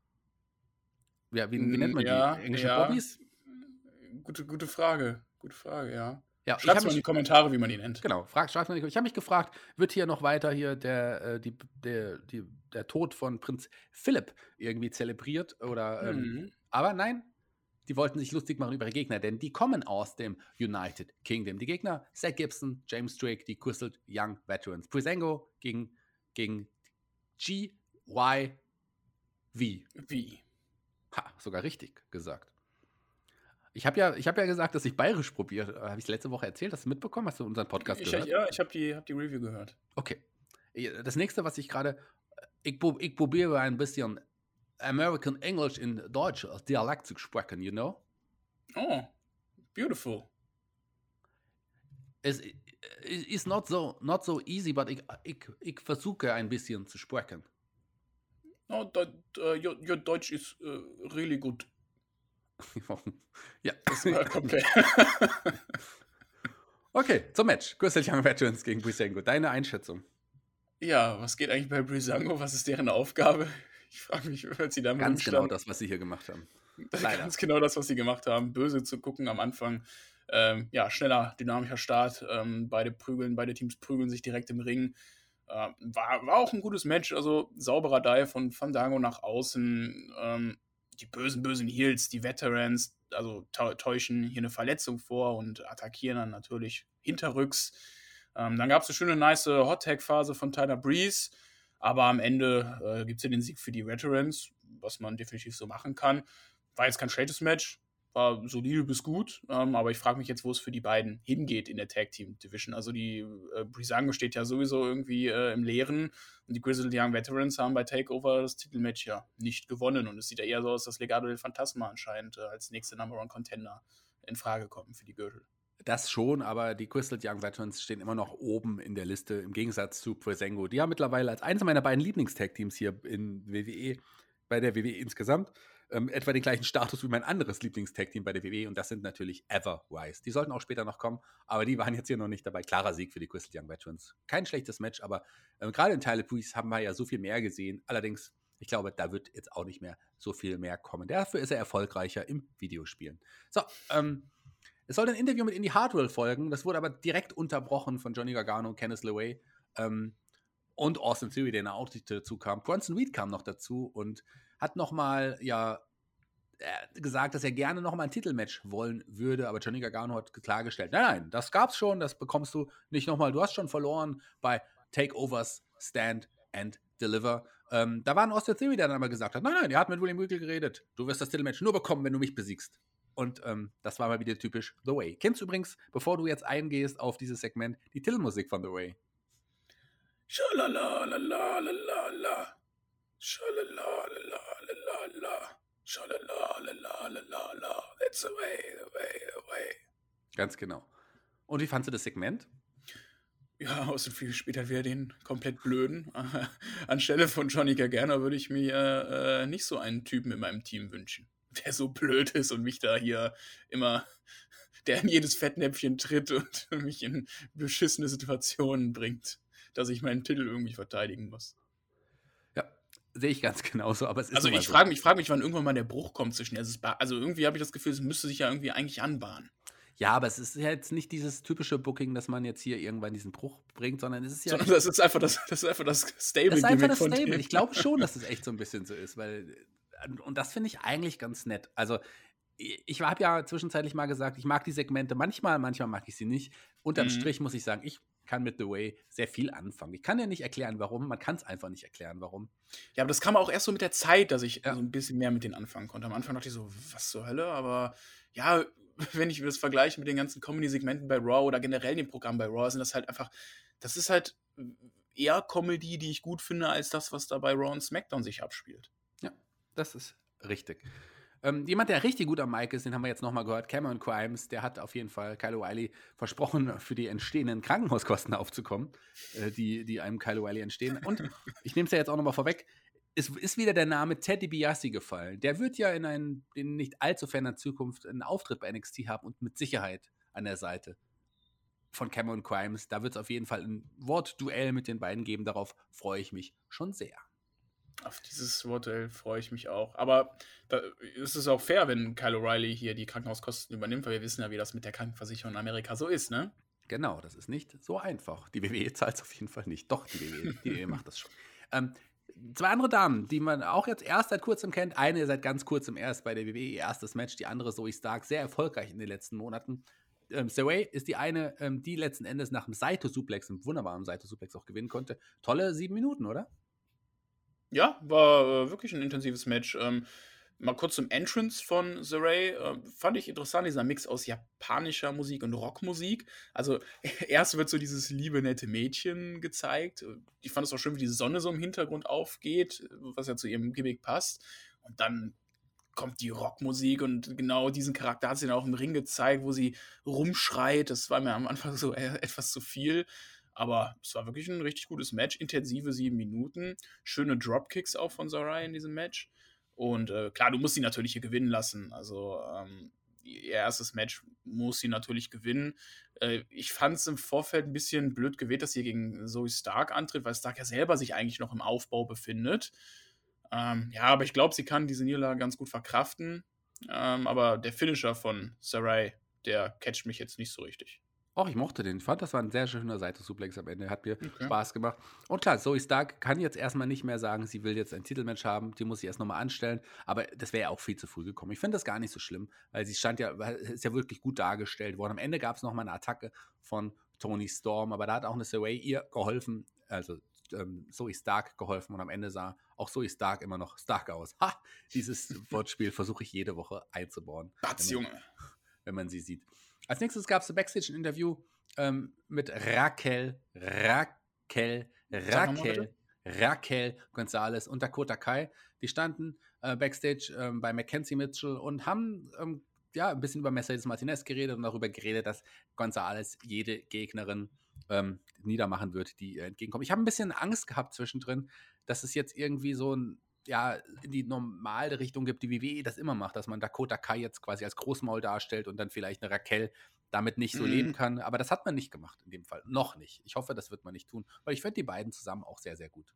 Ja, wie, wie nennt man Ja, die? Englische ja. Bobbys? Gute, gute Frage. Gute Frage, ja. Ja, Schreibt mal in die Kommentare, wie man ihn nennt. genau, frag, schreibt mal in die- ich habe mich gefragt, wird hier noch weiter hier der, äh, die, der, die, der Tod von Prinz Philipp irgendwie zelebriert oder ähm, Mhm. Aber nein, die wollten sich lustig machen über ihre Gegner, denn die kommen aus dem United Kingdom. Die Gegner, Zach Gibson, James Drake, die Crystal Young Veterans. Prisengo gegen, gegen GYV. Wie? Ha, sogar richtig gesagt. Ich habe ja, ich hab ja gesagt, dass ich bayerisch probiere. Habe ich letzte Woche erzählt? Hast du mitbekommen? Hast du unseren Podcast Ich, gehört? ja, ich habe die, hab die Review gehört. Okay. Das nächste, was ich gerade. Ich, prob- ich probiere ein bisschen American English in Deutsch als Dialekt zu sprechen, you know? Oh, beautiful. Es ist not so, not so easy, but ich, ich, ich versuche ein bisschen zu sprechen. No, that, uh, your, your Deutsch is uh, really good. ja. Das war okay. okay, zum Match. Crystal Young Veterans gegen Brisengo. Deine Einschätzung? Ja, was geht eigentlich bei Brisango? Was ist deren Aufgabe? Ich frage mich, was sie da Ganz genau das, was sie hier gemacht haben. Leider. Ganz genau das, was sie gemacht haben. Böse zu gucken am Anfang. Ähm, ja, schneller, dynamischer Start. Ähm, beide prügeln, beide Teams prügeln sich direkt im Ring. Äh, war, war auch ein gutes Match. Also sauberer Dive von Fandango nach außen. Ähm, die bösen, bösen Heels, die Veterans, also täuschen hier eine Verletzung vor und attackieren dann natürlich hinterrücks. Ähm, dann gab es eine schöne, nice Hot-Tag-Phase von Tyler Breeze. Aber am Ende äh, gibt es ja den Sieg für die Veterans, was man definitiv so machen kann. War jetzt kein schlechtes Match, war solide bis gut, ähm, aber ich frage mich jetzt, wo es für die beiden hingeht in der Tag Team Division. Also die äh, Brisango steht ja sowieso irgendwie äh, im Leeren und die Grizzled Young Veterans haben bei Takeover das Titelmatch ja nicht gewonnen und es sieht ja eher so aus, dass Legado del Fantasma anscheinend äh, als nächste Number One Contender in Frage kommen für die Gürtel. Das schon, aber die Crystal Young Veterans stehen immer noch oben in der Liste im Gegensatz zu Presengo. Die haben mittlerweile als eines meiner beiden Lieblingstag-Teams hier in WWE, bei der WWE insgesamt, ähm, etwa den gleichen Status wie mein anderes Lieblingstag-Team bei der WWE und das sind natürlich Everwise. Die sollten auch später noch kommen, aber die waren jetzt hier noch nicht dabei. Klarer Sieg für die Crystal Young Veterans. Kein schlechtes Match, aber ähm, gerade in Tyler Breeze haben wir ja so viel mehr gesehen. Allerdings, ich glaube, da wird jetzt auch nicht mehr so viel mehr kommen. Dafür ist er erfolgreicher im Videospielen. So, ähm, es sollte ein Interview mit Indy Hardwell folgen, das wurde aber direkt unterbrochen von Johnny Gargano, Kenneth LeWay ähm, und Austin Theory, der auch dazu kam. Bronson Reed kam noch dazu und hat nochmal, ja, gesagt, dass er gerne nochmal ein Titelmatch wollen würde, aber Johnny Gargano hat klargestellt, nein, nein, das gab's schon, das bekommst du nicht nochmal. Du hast schon verloren bei Takeovers Stand and Deliver. Ähm, da war ein Austin Theory, der dann aber gesagt hat, nein, nein, er hat mit William Regal geredet. Du wirst das Titelmatch nur bekommen, wenn du mich besiegst. Und ähm, das war mal wieder typisch The Way. Kennst du übrigens, bevor du jetzt eingehst auf dieses Segment, die Titelmusik von The Way? Schalalalalala. Schalalalalala. Schalalalalala. That's the way, the way, the way. Ganz genau. Und wie fandst du das Segment? Ja, außer viel später wieder den komplett blöden. Anstelle von Johnny Gargano würde ich mir äh, nicht so einen Typen in meinem Team wünschen der so blöd ist und mich da hier immer, der in jedes Fettnäpfchen tritt und mich in beschissene Situationen bringt, dass ich meinen Titel irgendwie verteidigen muss. Ja, sehe ich ganz genauso, aber es ist Also ich so. frage mich, frag mich, wann irgendwann mal der Bruch kommt zwischen. Also, also irgendwie habe ich das Gefühl, es müsste sich ja irgendwie eigentlich anbahnen. Ja, aber es ist ja jetzt nicht dieses typische Booking, dass man jetzt hier irgendwann diesen Bruch bringt, sondern es ist ja. Sondern das ist einfach das, das ist einfach das Stable. Das ist einfach das Stable. Ich glaube schon, dass es echt so ein bisschen so ist, weil und das finde ich eigentlich ganz nett. Also, ich habe ja zwischenzeitlich mal gesagt, ich mag die Segmente manchmal, manchmal mag ich sie nicht. Unterm mhm. Strich muss ich sagen, ich kann mit The Way sehr viel anfangen. Ich kann ja nicht erklären, warum. Man kann es einfach nicht erklären, warum. Ja, aber das kam auch erst so mit der Zeit, dass ich ja. so ein bisschen mehr mit denen anfangen konnte. Am Anfang dachte ich so, was zur Hölle? Aber ja, wenn ich das vergleiche mit den ganzen Comedy-Segmenten bei Raw oder generell dem Programm bei Raw, sind das halt einfach, das ist halt eher Comedy, die ich gut finde, als das, was da bei Raw und SmackDown sich abspielt. Das ist richtig. Ähm, jemand, der richtig gut am Mic ist, den haben wir jetzt nochmal gehört, Cameron Crimes, der hat auf jeden Fall Kyle O'Reilly versprochen, für die entstehenden Krankenhauskosten aufzukommen, äh, die, die einem Kyle O'Reilly entstehen. Und ich nehme es ja jetzt auch nochmal vorweg, es ist wieder der Name Teddy Biassi gefallen. Der wird ja in, ein, in nicht allzu ferner Zukunft einen Auftritt bei NXT haben und mit Sicherheit an der Seite von Cameron Crimes. Da wird es auf jeden Fall ein Wortduell mit den beiden geben. Darauf freue ich mich schon sehr. Auf dieses Modell freue ich mich auch. Aber da ist es auch fair, wenn Kyle O'Reilly hier die Krankenhauskosten übernimmt, weil wir wissen ja, wie das mit der Krankenversicherung in Amerika so ist, ne? Genau, das ist nicht so einfach. Die WWE zahlt es auf jeden Fall nicht. Doch, die WWE, die WWE macht das schon. Ähm, zwei andere Damen, die man auch jetzt erst seit kurzem kennt. Eine seit ganz kurzem erst bei der WWE, ihr erstes Match. Die andere, Zoe Stark, sehr erfolgreich in den letzten Monaten. Ähm, Saray ist die eine, ähm, die letzten Endes nach dem Saito-Suplex, einem wunderbaren Saito-Suplex auch gewinnen konnte. Tolle sieben Minuten, oder? Ja, war äh, wirklich ein intensives Match. Ähm, mal kurz zum Entrance von The Ray. Äh, fand ich interessant, dieser Mix aus japanischer Musik und Rockmusik. Also, erst wird so dieses liebe, nette Mädchen gezeigt. Ich fand es auch schön, wie die Sonne so im Hintergrund aufgeht, was ja zu ihrem Gimmick passt. Und dann kommt die Rockmusik und genau diesen Charakter hat sie dann auch im Ring gezeigt, wo sie rumschreit. Das war mir am Anfang so äh, etwas zu viel. Aber es war wirklich ein richtig gutes Match. Intensive sieben Minuten. Schöne Dropkicks auch von Sarai in diesem Match. Und äh, klar, du musst sie natürlich hier gewinnen lassen. Also ähm, ihr erstes Match muss sie natürlich gewinnen. Äh, ich fand es im Vorfeld ein bisschen blöd gewählt, dass sie gegen Zoe Stark antritt, weil Stark ja selber sich eigentlich noch im Aufbau befindet. Ähm, ja, aber ich glaube, sie kann diese Niederlage ganz gut verkraften. Ähm, aber der Finisher von Sarai, der catcht mich jetzt nicht so richtig. Auch ich mochte den. Ich fand, das war ein sehr schöner Seite-Suplex am Ende. Hat mir okay. Spaß gemacht. Und klar, Zoe Stark kann jetzt erstmal nicht mehr sagen, sie will jetzt ein Titelmatch haben. Die muss sie erst nochmal anstellen. Aber das wäre ja auch viel zu früh gekommen. Ich finde das gar nicht so schlimm, weil sie stand ja, ist ja wirklich gut dargestellt worden. Am Ende gab es nochmal eine Attacke von Tony Storm, aber da hat auch eine Saray ihr geholfen. Also ähm, Zoe Stark geholfen und am Ende sah auch Zoe Stark immer noch Stark aus. Ha! Dieses Wortspiel versuche ich jede Woche einzubauen. Batz, Junge! Wenn man sie sieht. Als nächstes gab es ein Backstage-Interview ähm, mit Raquel, Raquel, Raquel, Raquel Gonzalez und Dakota Kai. Die standen äh, Backstage äh, bei Mackenzie Mitchell und haben ähm, ja, ein bisschen über Mercedes Martinez geredet und darüber geredet, dass Gonzalez jede Gegnerin ähm, niedermachen wird, die ihr entgegenkommt. Ich habe ein bisschen Angst gehabt zwischendrin, dass es jetzt irgendwie so ein ja, in die normale Richtung gibt, die WWE das immer macht, dass man Dakota Kai jetzt quasi als Großmaul darstellt und dann vielleicht eine Raquel damit nicht so mhm. leben kann. Aber das hat man nicht gemacht in dem Fall. Noch nicht. Ich hoffe, das wird man nicht tun, weil ich finde die beiden zusammen auch sehr, sehr gut.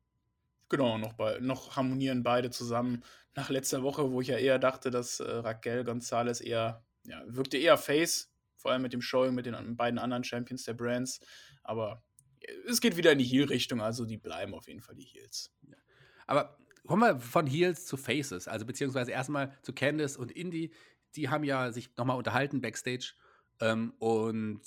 Genau, noch, bei, noch harmonieren beide zusammen. Nach letzter Woche, wo ich ja eher dachte, dass äh, Raquel Gonzalez eher, ja, wirkte eher Face, vor allem mit dem Showing mit den beiden anderen Champions der Brands. Aber äh, es geht wieder in die Heel-Richtung, also die bleiben auf jeden Fall die Heels. Ja. Aber kommen wir von Heels zu Faces, also beziehungsweise erstmal zu Candice und Indy. Die haben ja sich nochmal unterhalten backstage ähm, und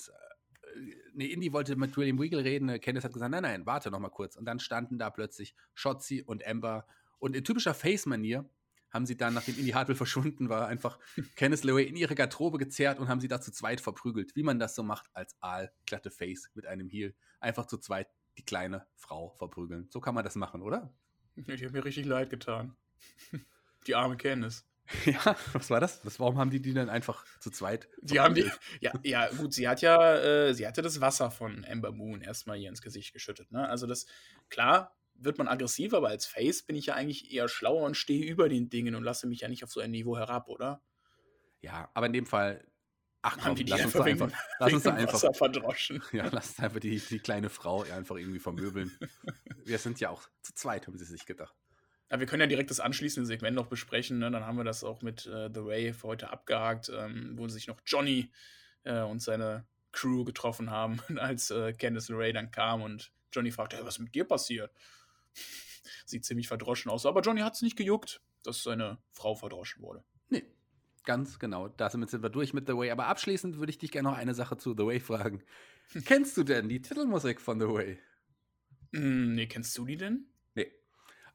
äh, ne, Indy wollte mit William Weagle reden. Candice hat gesagt, nein, nein, warte nochmal kurz. Und dann standen da plötzlich Shotzi und Amber und in typischer Face-Manier haben sie dann, nachdem Indy Hartwell verschwunden war, einfach Candice LeRae in ihre Garderobe gezerrt und haben sie da zu zweit verprügelt, wie man das so macht als aalglatte Face mit einem Heel. Einfach zu zweit die kleine Frau verprügeln. So kann man das machen, oder? Ja, die haben mir richtig leid getan. Die arme Candice. Ja, was war das? das? Warum haben die die dann einfach zu zweit? Die haben die. Ja, ja, gut, sie hat ja, äh, sie hatte das Wasser von Amber Moon erstmal hier ins Gesicht geschüttet. Ne? Also das, klar, wird man aggressiv, aber als Face bin ich ja eigentlich eher schlauer und stehe über den Dingen und lasse mich ja nicht auf so ein Niveau herab, oder? Ja, aber in dem Fall, ach komm, die lass uns einfach, lass uns einfach Wasser verdroschen. Ja, lass einfach die, die kleine Frau einfach irgendwie vermöbeln. wir sind ja auch zu zweit, haben sie sich gedacht. Ja, wir können ja direkt das anschließende Segment noch besprechen. Ne? Dann haben wir das auch mit äh, The Way für heute abgehakt, ähm, wo sich noch Johnny äh, und seine Crew getroffen haben, als äh, Candice Ray dann kam und Johnny fragte, hey, was ist mit dir passiert? Sieht ziemlich verdroschen aus. Aber Johnny hat es nicht gejuckt, dass seine Frau verdroschen wurde. Nee, ganz genau. Damit sind wir durch mit The Way. Aber abschließend würde ich dich gerne noch eine Sache zu The Way fragen. Kennst du denn die Titelmusik von The Way? Mm, nee, kennst du die denn?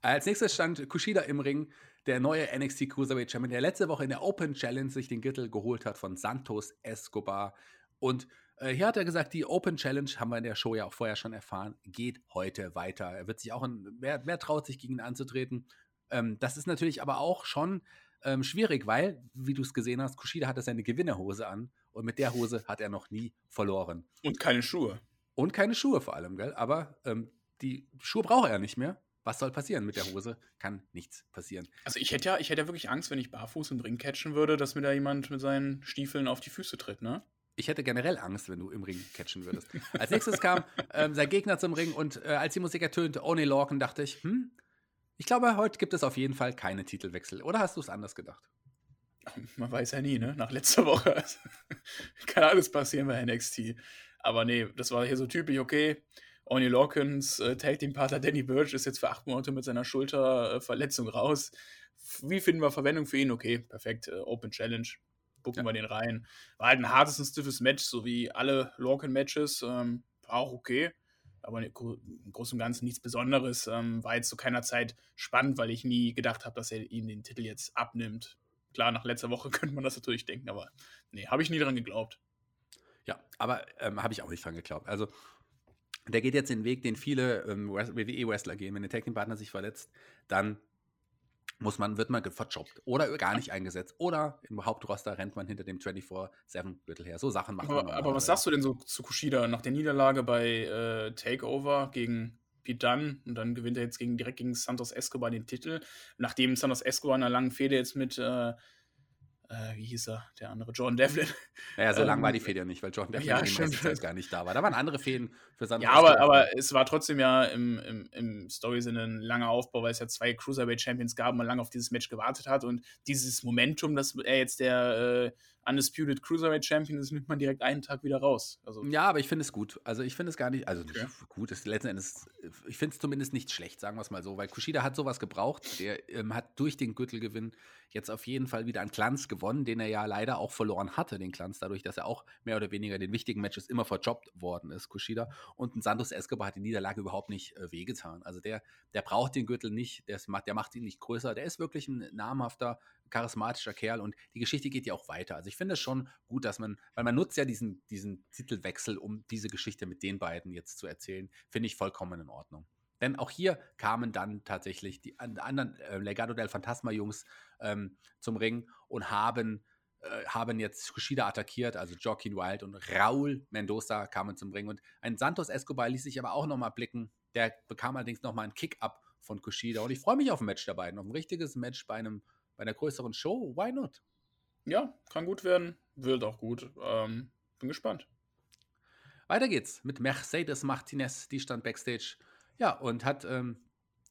Als nächstes stand Kushida im Ring, der neue NXT Cruiserweight Champion, der letzte Woche in der Open Challenge sich den Gürtel geholt hat von Santos Escobar. Und äh, hier hat er gesagt, die Open Challenge, haben wir in der Show ja auch vorher schon erfahren, geht heute weiter. Er wird sich auch, in, wer, wer traut sich gegen ihn anzutreten? Ähm, das ist natürlich aber auch schon ähm, schwierig, weil, wie du es gesehen hast, Kushida hatte seine Gewinnerhose an und mit der Hose hat er noch nie verloren. Und keine Schuhe. Und keine Schuhe vor allem, gell? Aber ähm, die Schuhe braucht er nicht mehr. Was soll passieren mit der Hose? Kann nichts passieren. Also ich hätte ja, ich hätte ja wirklich Angst, wenn ich barfuß im Ring catchen würde, dass mir da jemand mit seinen Stiefeln auf die Füße tritt, ne? Ich hätte generell Angst, wenn du im Ring catchen würdest. Als nächstes kam ähm, sein Gegner zum Ring und äh, als die Musik ertönte, Oni Lorcan, dachte ich, hm, ich glaube, heute gibt es auf jeden Fall keine Titelwechsel. Oder hast du es anders gedacht? Man weiß ja nie, ne? Nach letzter Woche kann alles passieren bei NXT. Aber nee, das war hier so typisch, okay, Oni Lawkins, äh, Tag Team Partner Danny Birch ist jetzt für acht Monate mit seiner Schulterverletzung raus. Wie finden wir Verwendung für ihn? Okay, perfekt. Äh, Open Challenge. Gucken ja. wir den rein. War halt ein hartes und stiffes Match, so wie alle Lorcan-Matches. Ähm, war auch okay. Aber im Großen und Ganzen nichts Besonderes. Ähm, war jetzt zu keiner Zeit spannend, weil ich nie gedacht habe, dass er ihm den Titel jetzt abnimmt. Klar, nach letzter Woche könnte man das natürlich denken, aber nee, habe ich nie dran geglaubt. Ja, aber ähm, habe ich auch nicht dran geglaubt. Also der geht jetzt den Weg, den viele ähm, WWE-Wrestler gehen. Wenn der Tag Team Partner sich verletzt, dann muss man, wird man verjobbt oder gar nicht eingesetzt. Oder im Hauptroster rennt man hinter dem 24-7-Gürtel her. So Sachen macht aber. Aber was sagst du denn so zu Kushida nach der Niederlage bei äh, Takeover gegen Pete Dunne und dann gewinnt er jetzt gegen, direkt gegen Santos Escobar den Titel, nachdem Santos Escobar in einer langen Fehde jetzt mit äh, äh, wie hieß er, der andere, Jordan Devlin. Naja, so ähm, lang war die Fehde ja nicht, weil Jordan Devlin ja, die gar nicht da war. Da waren andere Fäden für Sandro. Ja, aber, aber es war trotzdem ja im, im, im Story-Sinne ein langer Aufbau, weil es ja zwei Cruiserweight-Champions gab und man lange auf dieses Match gewartet hat und dieses Momentum, dass er jetzt der äh, Undisputed Cruiserweight Champion ist, nimmt man direkt einen Tag wieder raus. Also ja, aber ich finde es gut. Also ich finde es gar nicht, also okay. gut, ist letzten Endes, ich finde es zumindest nicht schlecht, sagen wir es mal so, weil Kushida hat sowas gebraucht. Der ähm, hat durch den Gürtelgewinn jetzt auf jeden Fall wieder an Glanz gewonnen, den er ja leider auch verloren hatte, den Glanz, dadurch, dass er auch mehr oder weniger den wichtigen Matches immer verjobbt worden ist, Kushida. Und ein Santos Escobar hat die Niederlage überhaupt nicht äh, wehgetan. Also der, der braucht den Gürtel nicht, der, der macht ihn nicht größer. Der ist wirklich ein namhafter charismatischer Kerl und die Geschichte geht ja auch weiter. Also ich finde es schon gut, dass man, weil man nutzt ja diesen, diesen Titelwechsel, um diese Geschichte mit den beiden jetzt zu erzählen, finde ich vollkommen in Ordnung. Denn auch hier kamen dann tatsächlich die anderen äh, Legado del Fantasma Jungs ähm, zum Ring und haben, äh, haben jetzt Kushida attackiert, also Joaquin Wild und Raul Mendoza kamen zum Ring und ein Santos Escobar ließ sich aber auch nochmal blicken. Der bekam allerdings nochmal einen Kick-Up von Kushida und ich freue mich auf ein Match dabei, auf ein richtiges Match bei einem bei einer größeren Show, why not? Ja, kann gut werden, wird auch gut. Ähm, bin gespannt. Weiter geht's mit Mercedes Martinez, die stand backstage. Ja, und hat ähm,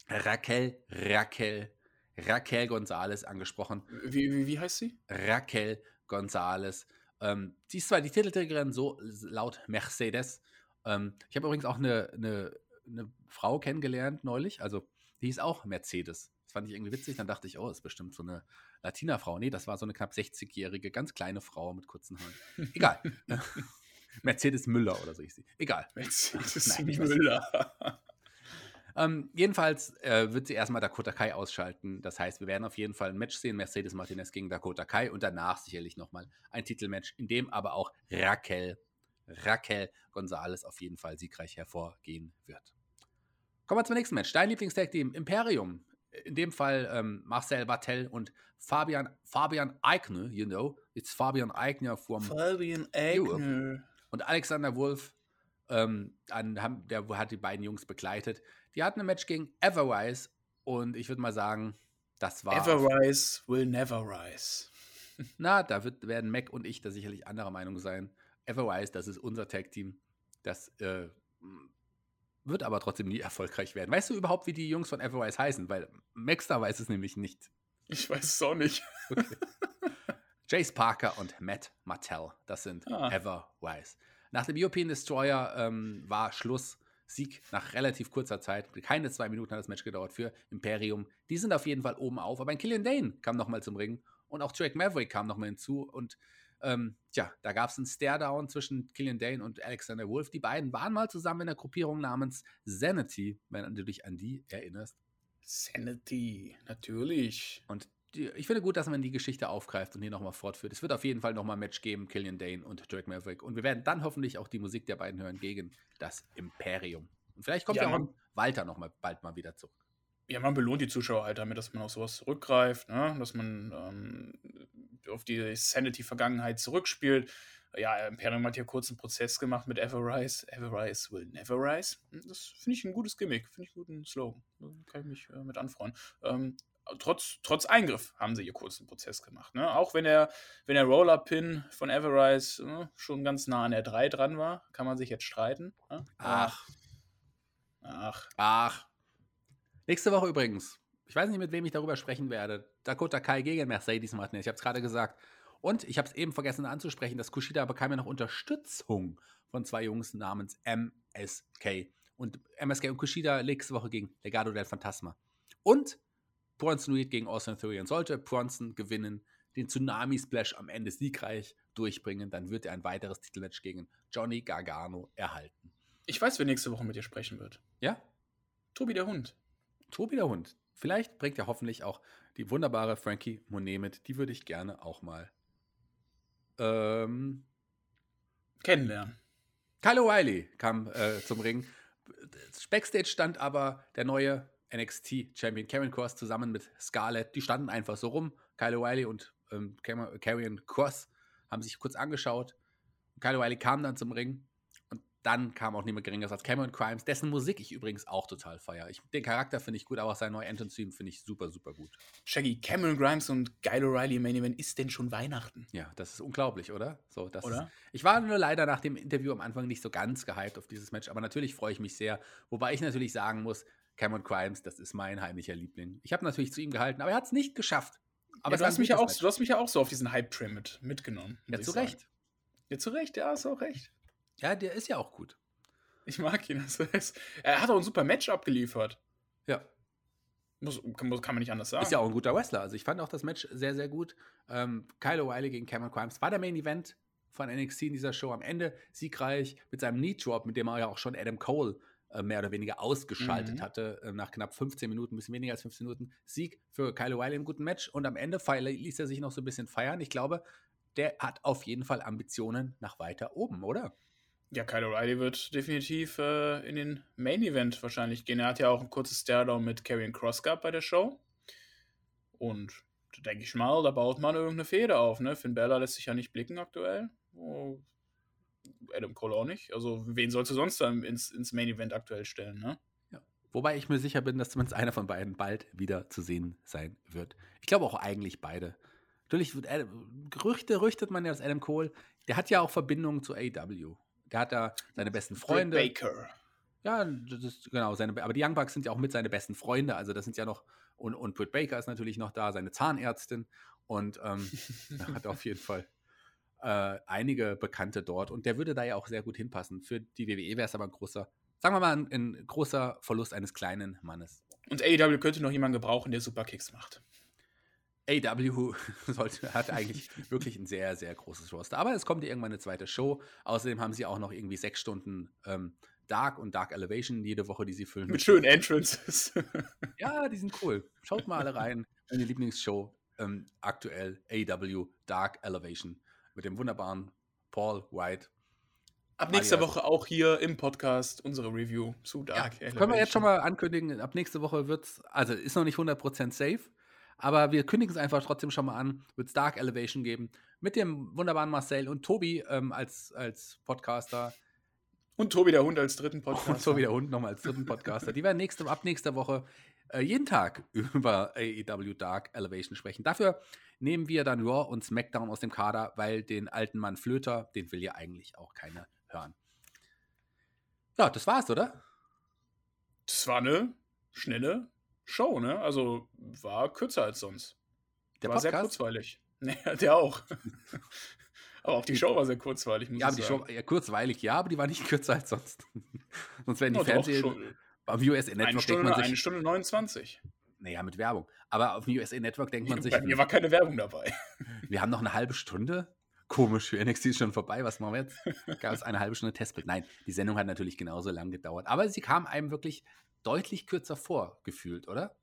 Raquel, Raquel, Raquel González angesprochen. Wie, wie, wie heißt sie? Raquel González. Ähm, sie ist zwar die Titelträgerin, so laut Mercedes. Ähm, ich habe übrigens auch eine, eine, eine Frau kennengelernt neulich, also die ist auch Mercedes fand ich irgendwie witzig. Dann dachte ich, oh, ist bestimmt so eine Latina-Frau. Nee, das war so eine knapp 60-jährige, ganz kleine Frau mit kurzen Haaren. Egal. Mercedes Müller oder so ich sie. Egal. Mercedes Nein, Müller. ähm, jedenfalls äh, wird sie erstmal Dakota Kai ausschalten. Das heißt, wir werden auf jeden Fall ein Match sehen: Mercedes Martinez gegen Dakota Kai und danach sicherlich nochmal ein Titelmatch, in dem aber auch Raquel, Raquel González auf jeden Fall siegreich hervorgehen wird. Kommen wir zum nächsten Match. Dein Lieblingstag-Team, Imperium, in dem Fall ähm, Marcel Bartel und Fabian, Fabian Eigner, you know, it's Fabian Eigner from Fabian Eigner. Und Alexander Wolf, ähm, an, der hat die beiden Jungs begleitet. Die hatten ein Match gegen Everrise und ich würde mal sagen, das war. Everrise will never rise. Na, da wird, werden Mac und ich da sicherlich anderer Meinung sein. Everrise, das ist unser Tag-Team. Das äh, wird aber trotzdem nie erfolgreich werden. Weißt du überhaupt, wie die Jungs von Everwise heißen? Weil Maxter weiß es nämlich nicht. Ich weiß es auch nicht. Okay. Jace Parker und Matt Martell, das sind ah. Everwise. Nach dem European Destroyer ähm, war Schluss. Sieg nach relativ kurzer Zeit. Keine zwei Minuten hat das Match gedauert für Imperium. Die sind auf jeden Fall oben auf. Aber ein Killian Dane kam nochmal zum Ring. Und auch Drake Maverick kam nochmal hinzu. Und ähm, tja, da gab es einen Stare-Down zwischen Killian Dane und Alexander Wolf. Die beiden waren mal zusammen in der Gruppierung namens Sanity, wenn du dich an die erinnerst. Sanity, natürlich. Und die, ich finde gut, dass man die Geschichte aufgreift und hier nochmal fortführt. Es wird auf jeden Fall nochmal ein Match geben, Killian Dane und Drake Maverick. Und wir werden dann hoffentlich auch die Musik der beiden hören gegen das Imperium. Und vielleicht kommt ja, ja auch Walter nochmal bald mal wieder zurück. Ja, man belohnt die Zuschauer halt damit, dass man auf sowas zurückgreift, ne? dass man ähm, auf die Sanity-Vergangenheit zurückspielt. Ja, Imperium hat hier kurz einen Prozess gemacht mit Everrise. Everrise will never rise. Hm, das finde ich ein gutes Gimmick, finde ich einen guten Slogan. Da kann ich mich äh, mit anfreuen. Ähm, trotz, trotz Eingriff haben sie hier kurz einen Prozess gemacht. Ne? Auch wenn der, wenn der Roller-Pin von Everrise äh, schon ganz nah an der 3 dran war, kann man sich jetzt streiten. Ne? Ach. Ach. Ach. Nächste Woche übrigens ich weiß nicht, mit wem ich darüber sprechen werde. Dakota Kai gegen Mercedes Martinez. Ich habe es gerade gesagt. Und ich habe es eben vergessen anzusprechen, dass Kushida bekam ja noch Unterstützung von zwei Jungs namens MSK. Und MSK und Kushida nächste Woche gegen Legado del Fantasma. Und Bronson Reed gegen Austin Theory. Und sollte Bronson gewinnen, den Tsunami Splash am Ende siegreich durchbringen, dann wird er ein weiteres Titelmatch gegen Johnny Gargano erhalten. Ich weiß, wer nächste Woche mit dir sprechen wird. Ja? Tobi der Hund. Tobi der Hund. Vielleicht bringt er hoffentlich auch die wunderbare Frankie Monet mit. Die würde ich gerne auch mal ähm, kennenlernen. Kyle O'Reilly kam äh, zum Ring. Backstage stand aber der neue NXT-Champion Karen Cross zusammen mit Scarlett. Die standen einfach so rum. Kyle O'Reilly und ähm, Karrion Cross haben sich kurz angeschaut. Kyle O'Reilly kam dann zum Ring dann kam auch niemand geringeres als Cameron Crimes, dessen Musik ich übrigens auch total feiere. Den Charakter finde ich gut, aber auch sein neuer Entrance-Theme finde ich super, super gut. Shaggy, Cameron Grimes und Guy O'Reilly im Main Event ist denn schon Weihnachten? Ja, das ist unglaublich, oder? So, das oder? Ist, ich war nur leider nach dem Interview am Anfang nicht so ganz gehypt auf dieses Match, aber natürlich freue ich mich sehr. Wobei ich natürlich sagen muss, Cameron Crimes, das ist mein heimlicher Liebling. Ich habe natürlich zu ihm gehalten, aber er hat es nicht geschafft. Aber ja, du, hast mich ja auch, du hast mich ja auch so auf diesen Hype-Train mit, mitgenommen. Ja, zu Recht. Ja, zu Recht, ja, hast auch recht. Ja, der ist ja auch gut. Ich mag ihn. Das heißt, er hat auch ein super Match abgeliefert. Ja. Muss, kann, man nicht anders sagen. Ist ja auch ein guter Wrestler. Also ich fand auch das Match sehr, sehr gut. Ähm, Kyle O'Reilly gegen Cameron Crimes war der Main Event von NXT in dieser Show. Am Ende siegreich mit seinem Knee Drop, mit dem er ja auch schon Adam Cole äh, mehr oder weniger ausgeschaltet mhm. hatte, äh, nach knapp 15 Minuten, ein bisschen weniger als 15 Minuten. Sieg für Kyle O'Reilly im guten Match. Und am Ende ließ er sich noch so ein bisschen feiern. Ich glaube, der hat auf jeden Fall Ambitionen nach weiter oben, oder? Ja, Kyle O'Reilly wird definitiv äh, in den Main Event wahrscheinlich gehen. Er hat ja auch ein kurzes Staredown mit Karrion Cross gehabt bei der Show. Und da denke ich mal, da baut man irgendeine Fehde auf. Ne? Finn Bella lässt sich ja nicht blicken aktuell. Oh, Adam Cole auch nicht. Also, wen sollst du sonst dann ins, ins Main Event aktuell stellen? Ne? Ja. Wobei ich mir sicher bin, dass zumindest einer von beiden bald wieder zu sehen sein wird. Ich glaube auch eigentlich beide. Natürlich, Gerüchte rüchtet man ja, dass Adam Cole, der hat ja auch Verbindungen zu AW. Der hat da seine besten Freunde. Britt Baker. Ja, das ist, genau, seine, aber die Young Bucks sind ja auch mit seine besten Freunde. Also das sind ja noch, und, und Britt Baker ist natürlich noch da, seine Zahnärztin. Und ähm, er hat auf jeden Fall äh, einige Bekannte dort. Und der würde da ja auch sehr gut hinpassen. Für die WWE wäre es aber ein großer, sagen wir mal, ein, ein großer Verlust eines kleinen Mannes. Und AEW könnte noch jemanden gebrauchen, der Superkicks macht. AW sollte, hat eigentlich wirklich ein sehr, sehr großes Roster. Aber es kommt ja irgendwann eine zweite Show. Außerdem haben sie auch noch irgendwie sechs Stunden ähm, Dark und Dark Elevation jede Woche, die sie füllen. Mit schönen Entrances. ja, die sind cool. Schaut mal alle rein. Meine Lieblingsshow ähm, aktuell AW Dark Elevation mit dem wunderbaren Paul White. Ab nächster Woche auch hier im Podcast unsere Review zu Dark ja, Elevation. Können wir jetzt schon mal ankündigen, ab nächste Woche wird es, also ist noch nicht 100% safe, aber wir kündigen es einfach trotzdem schon mal an. Wird es Dark Elevation geben. Mit dem wunderbaren Marcel und Tobi ähm, als, als Podcaster. Und Tobi der Hund als dritten Podcaster. Und Tobi der Hund nochmal als dritten Podcaster. Die werden nächste, ab nächster Woche äh, jeden Tag über AEW Dark Elevation sprechen. Dafür nehmen wir dann Raw und SmackDown aus dem Kader, weil den alten Mann Flöter, den will ja eigentlich auch keiner hören. Ja, das war's, oder? Das war eine schnelle Show, ne? Also war kürzer als sonst. Der war Podcast? sehr kurzweilig. Nee, der auch. aber auch die Show war sehr kurzweilig, muss ja, aber die Show, ja, kurzweilig, ja, aber die war nicht kürzer als sonst. sonst wären die no, Fernsehen. Auf dem USA Network eine Stunde, denkt man sich. Eine Stunde 29. Naja, mit Werbung. Aber auf dem USA Network denkt man sich. Bei mir war keine Werbung dabei. Wir haben noch eine halbe Stunde. Komisch, für NXT ist schon vorbei. Was machen wir jetzt? Gab es eine halbe Stunde Testbild? Nein, die Sendung hat natürlich genauso lang gedauert. Aber sie kam einem wirklich deutlich kürzer vorgefühlt, oder?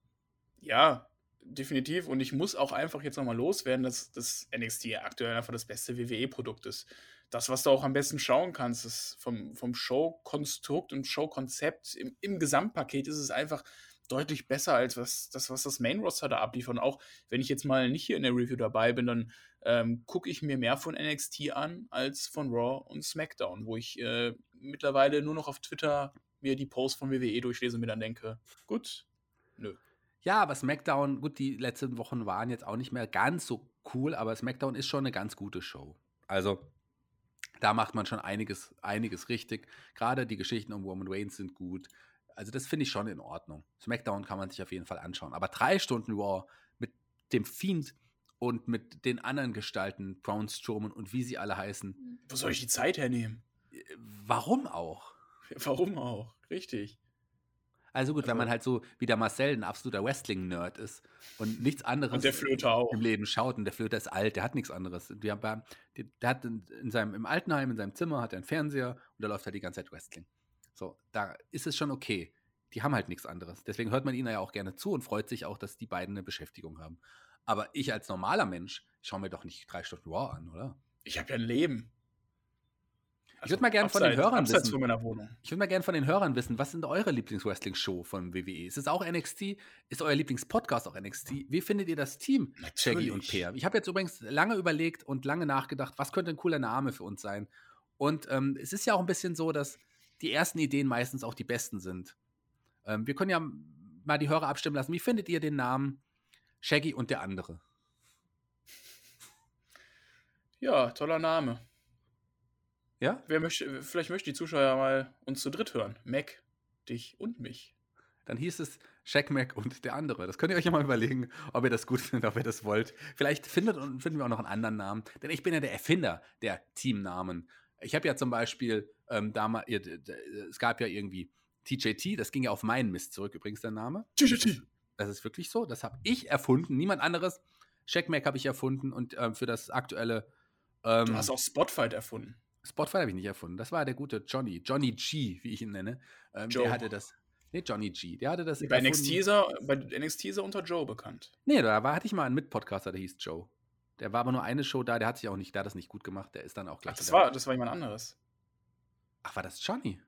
Ja, definitiv. Und ich muss auch einfach jetzt nochmal loswerden, dass das NXT aktuell einfach das beste WWE-Produkt ist. Das, was du auch am besten schauen kannst, ist vom, vom Show-Konstrukt und Show-Konzept im, im Gesamtpaket ist es einfach deutlich besser als was, das, was das Main-Roster da abliefert. Und auch wenn ich jetzt mal nicht hier in der Review dabei bin, dann ähm, gucke ich mir mehr von NXT an als von Raw und SmackDown, wo ich äh, mittlerweile nur noch auf Twitter mir die Posts von WWE durchlese und mir dann denke, gut, nö. Ja, aber SmackDown, gut, die letzten Wochen waren jetzt auch nicht mehr ganz so cool, aber SmackDown ist schon eine ganz gute Show. Also, da macht man schon einiges, einiges richtig. Gerade die Geschichten um Roman Reigns sind gut. Also, das finde ich schon in Ordnung. SmackDown kann man sich auf jeden Fall anschauen. Aber drei Stunden Raw mit dem Fiend und mit den anderen Gestalten, Braun Strowman und wie sie alle heißen. Wo soll ich die Zeit hernehmen? Warum auch? Warum auch? Richtig. Also gut, also, wenn man halt so wie der Marcel ein absoluter Wrestling-Nerd ist und nichts anderes und der Flöter auch. im Leben schaut und der Flöter ist alt, der hat nichts anderes. Der, der hat in, in, seinem, im Altenheim, in seinem Zimmer, hat er einen Fernseher und da läuft halt die ganze Zeit Wrestling. So, da ist es schon okay. Die haben halt nichts anderes. Deswegen hört man ihnen ja auch gerne zu und freut sich auch, dass die beiden eine Beschäftigung haben. Aber ich als normaler Mensch schaue mir doch nicht drei Stunden Raw an, oder? Ich habe ja ein Leben. Ich würde mal gerne von den Hörern abseits wissen. von meiner Wohnung. Ich würde mal gerne von den Hörern wissen, was sind eure Lieblings-Wrestling-Show von WWE? Ist es auch NXT? Ist euer Lieblings-Podcast auch NXT? Wie findet ihr das Team, Shaggy und Natürlich. Peer? Ich habe jetzt übrigens lange überlegt und lange nachgedacht, was könnte ein cooler Name für uns sein? Und ähm, es ist ja auch ein bisschen so, dass die ersten Ideen meistens auch die besten sind. Ähm, wir können ja mal die Hörer abstimmen lassen. Wie findet ihr den Namen Shaggy und der andere? Ja, toller Name. Ja? Wer möchte, vielleicht möchten die Zuschauer mal uns zu dritt hören. Mac, dich und mich. Dann hieß es Shaq Mac und der andere. Das könnt ihr euch ja mal überlegen, ob ihr das gut findet, ob ihr das wollt. Vielleicht findet, finden wir auch noch einen anderen Namen. Denn ich bin ja der Erfinder der Teamnamen. Ich habe ja zum Beispiel ähm, damals, es gab ja irgendwie TJT, das ging ja auf meinen Mist zurück, übrigens der Name. TJT. Das ist wirklich so. Das habe ich erfunden, niemand anderes. Mac habe ich erfunden und ähm, für das aktuelle ähm, Du hast auch Spotfight erfunden. Spotify habe ich nicht erfunden. Das war der gute Johnny. Johnny G, wie ich ihn nenne. Ähm, Joe. der hatte das. Nee, Johnny G. Der hatte das. Bei erfunden. NXT, ist er, bei NXT ist er unter Joe bekannt. Nee, da war, hatte ich mal einen Mitpodcaster, der hieß Joe. Der war aber nur eine Show da, der hat sich auch nicht, der hat das nicht gut gemacht, der ist dann auch Ach, gleich. das wieder- war, das war jemand anderes. Ach, war das Johnny?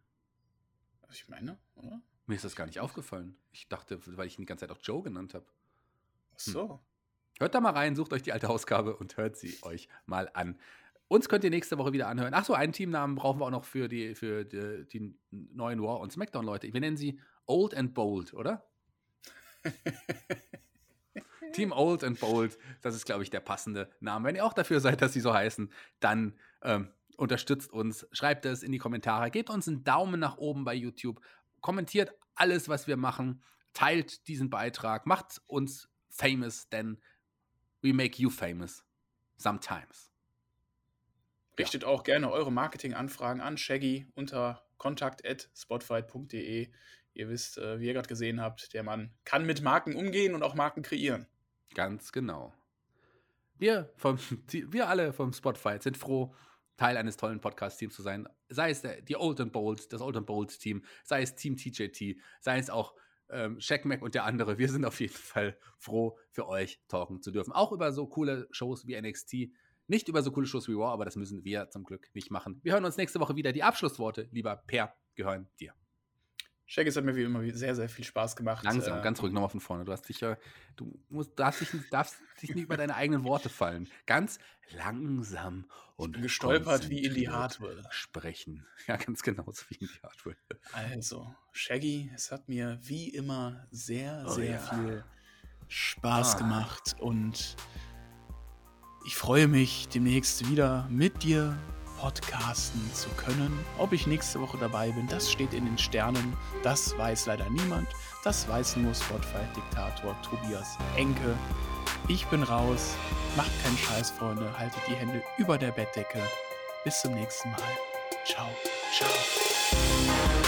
Was ich meine, oder? Mir ist das gar nicht aufgefallen. Ich dachte, weil ich ihn die ganze Zeit auch Joe genannt habe. Ach so. Hört da mal rein, sucht euch die alte Ausgabe und hört sie euch mal an. Uns könnt ihr nächste Woche wieder anhören. Ach so, einen Teamnamen brauchen wir auch noch für die, für die, die neuen Raw- und Smackdown-Leute. Wir nennen sie Old and Bold, oder? Team Old and Bold, das ist, glaube ich, der passende Name. Wenn ihr auch dafür seid, dass sie so heißen, dann ähm, unterstützt uns, schreibt es in die Kommentare, gebt uns einen Daumen nach oben bei YouTube, kommentiert alles, was wir machen, teilt diesen Beitrag, macht uns famous, denn we make you famous sometimes. Richtet auch gerne eure Marketinganfragen an Shaggy unter kontakt.spotfight.de. Ihr wisst, äh, wie ihr gerade gesehen habt, der Mann kann mit Marken umgehen und auch Marken kreieren. Ganz genau. Wir, vom, wir alle vom Spotify sind froh, Teil eines tollen Podcast-Teams zu sein. Sei es der, die Old and Bold, das Old and Bold Team, sei es Team TJT, sei es auch ähm, Shaq Mac und der andere. Wir sind auf jeden Fall froh, für euch talken zu dürfen. Auch über so coole Shows wie NXT. Nicht über so coole Shows wie Raw, aber das müssen wir zum Glück nicht machen. Wir hören uns nächste Woche wieder. Die Abschlussworte, lieber Per, gehören dir. Shaggy, es hat mir wie immer sehr, sehr viel Spaß gemacht. Langsam, Äh, ganz ruhig nochmal von vorne. Du hast dich ja, du musst, darfst, dich, nicht- darfst dich nicht über deine eigenen Worte fallen. Ganz langsam und gestolpert wie in die Hardware. Sprechen. Ja, ganz genauso wie in die Hardware. Also, Shaggy, es hat mir wie immer sehr, Oh sehr ja. viel Spaß Ah. gemacht und ich freue mich, demnächst wieder mit dir podcasten zu können. Ob ich nächste Woche dabei bin, das steht in den Sternen. Das weiß leider niemand. Das weiß nur Spotfight-Diktator Tobias Enke. Ich bin raus. Macht keinen Scheiß, Freunde. Haltet die Hände über der Bettdecke. Bis zum nächsten Mal. Ciao. Ciao.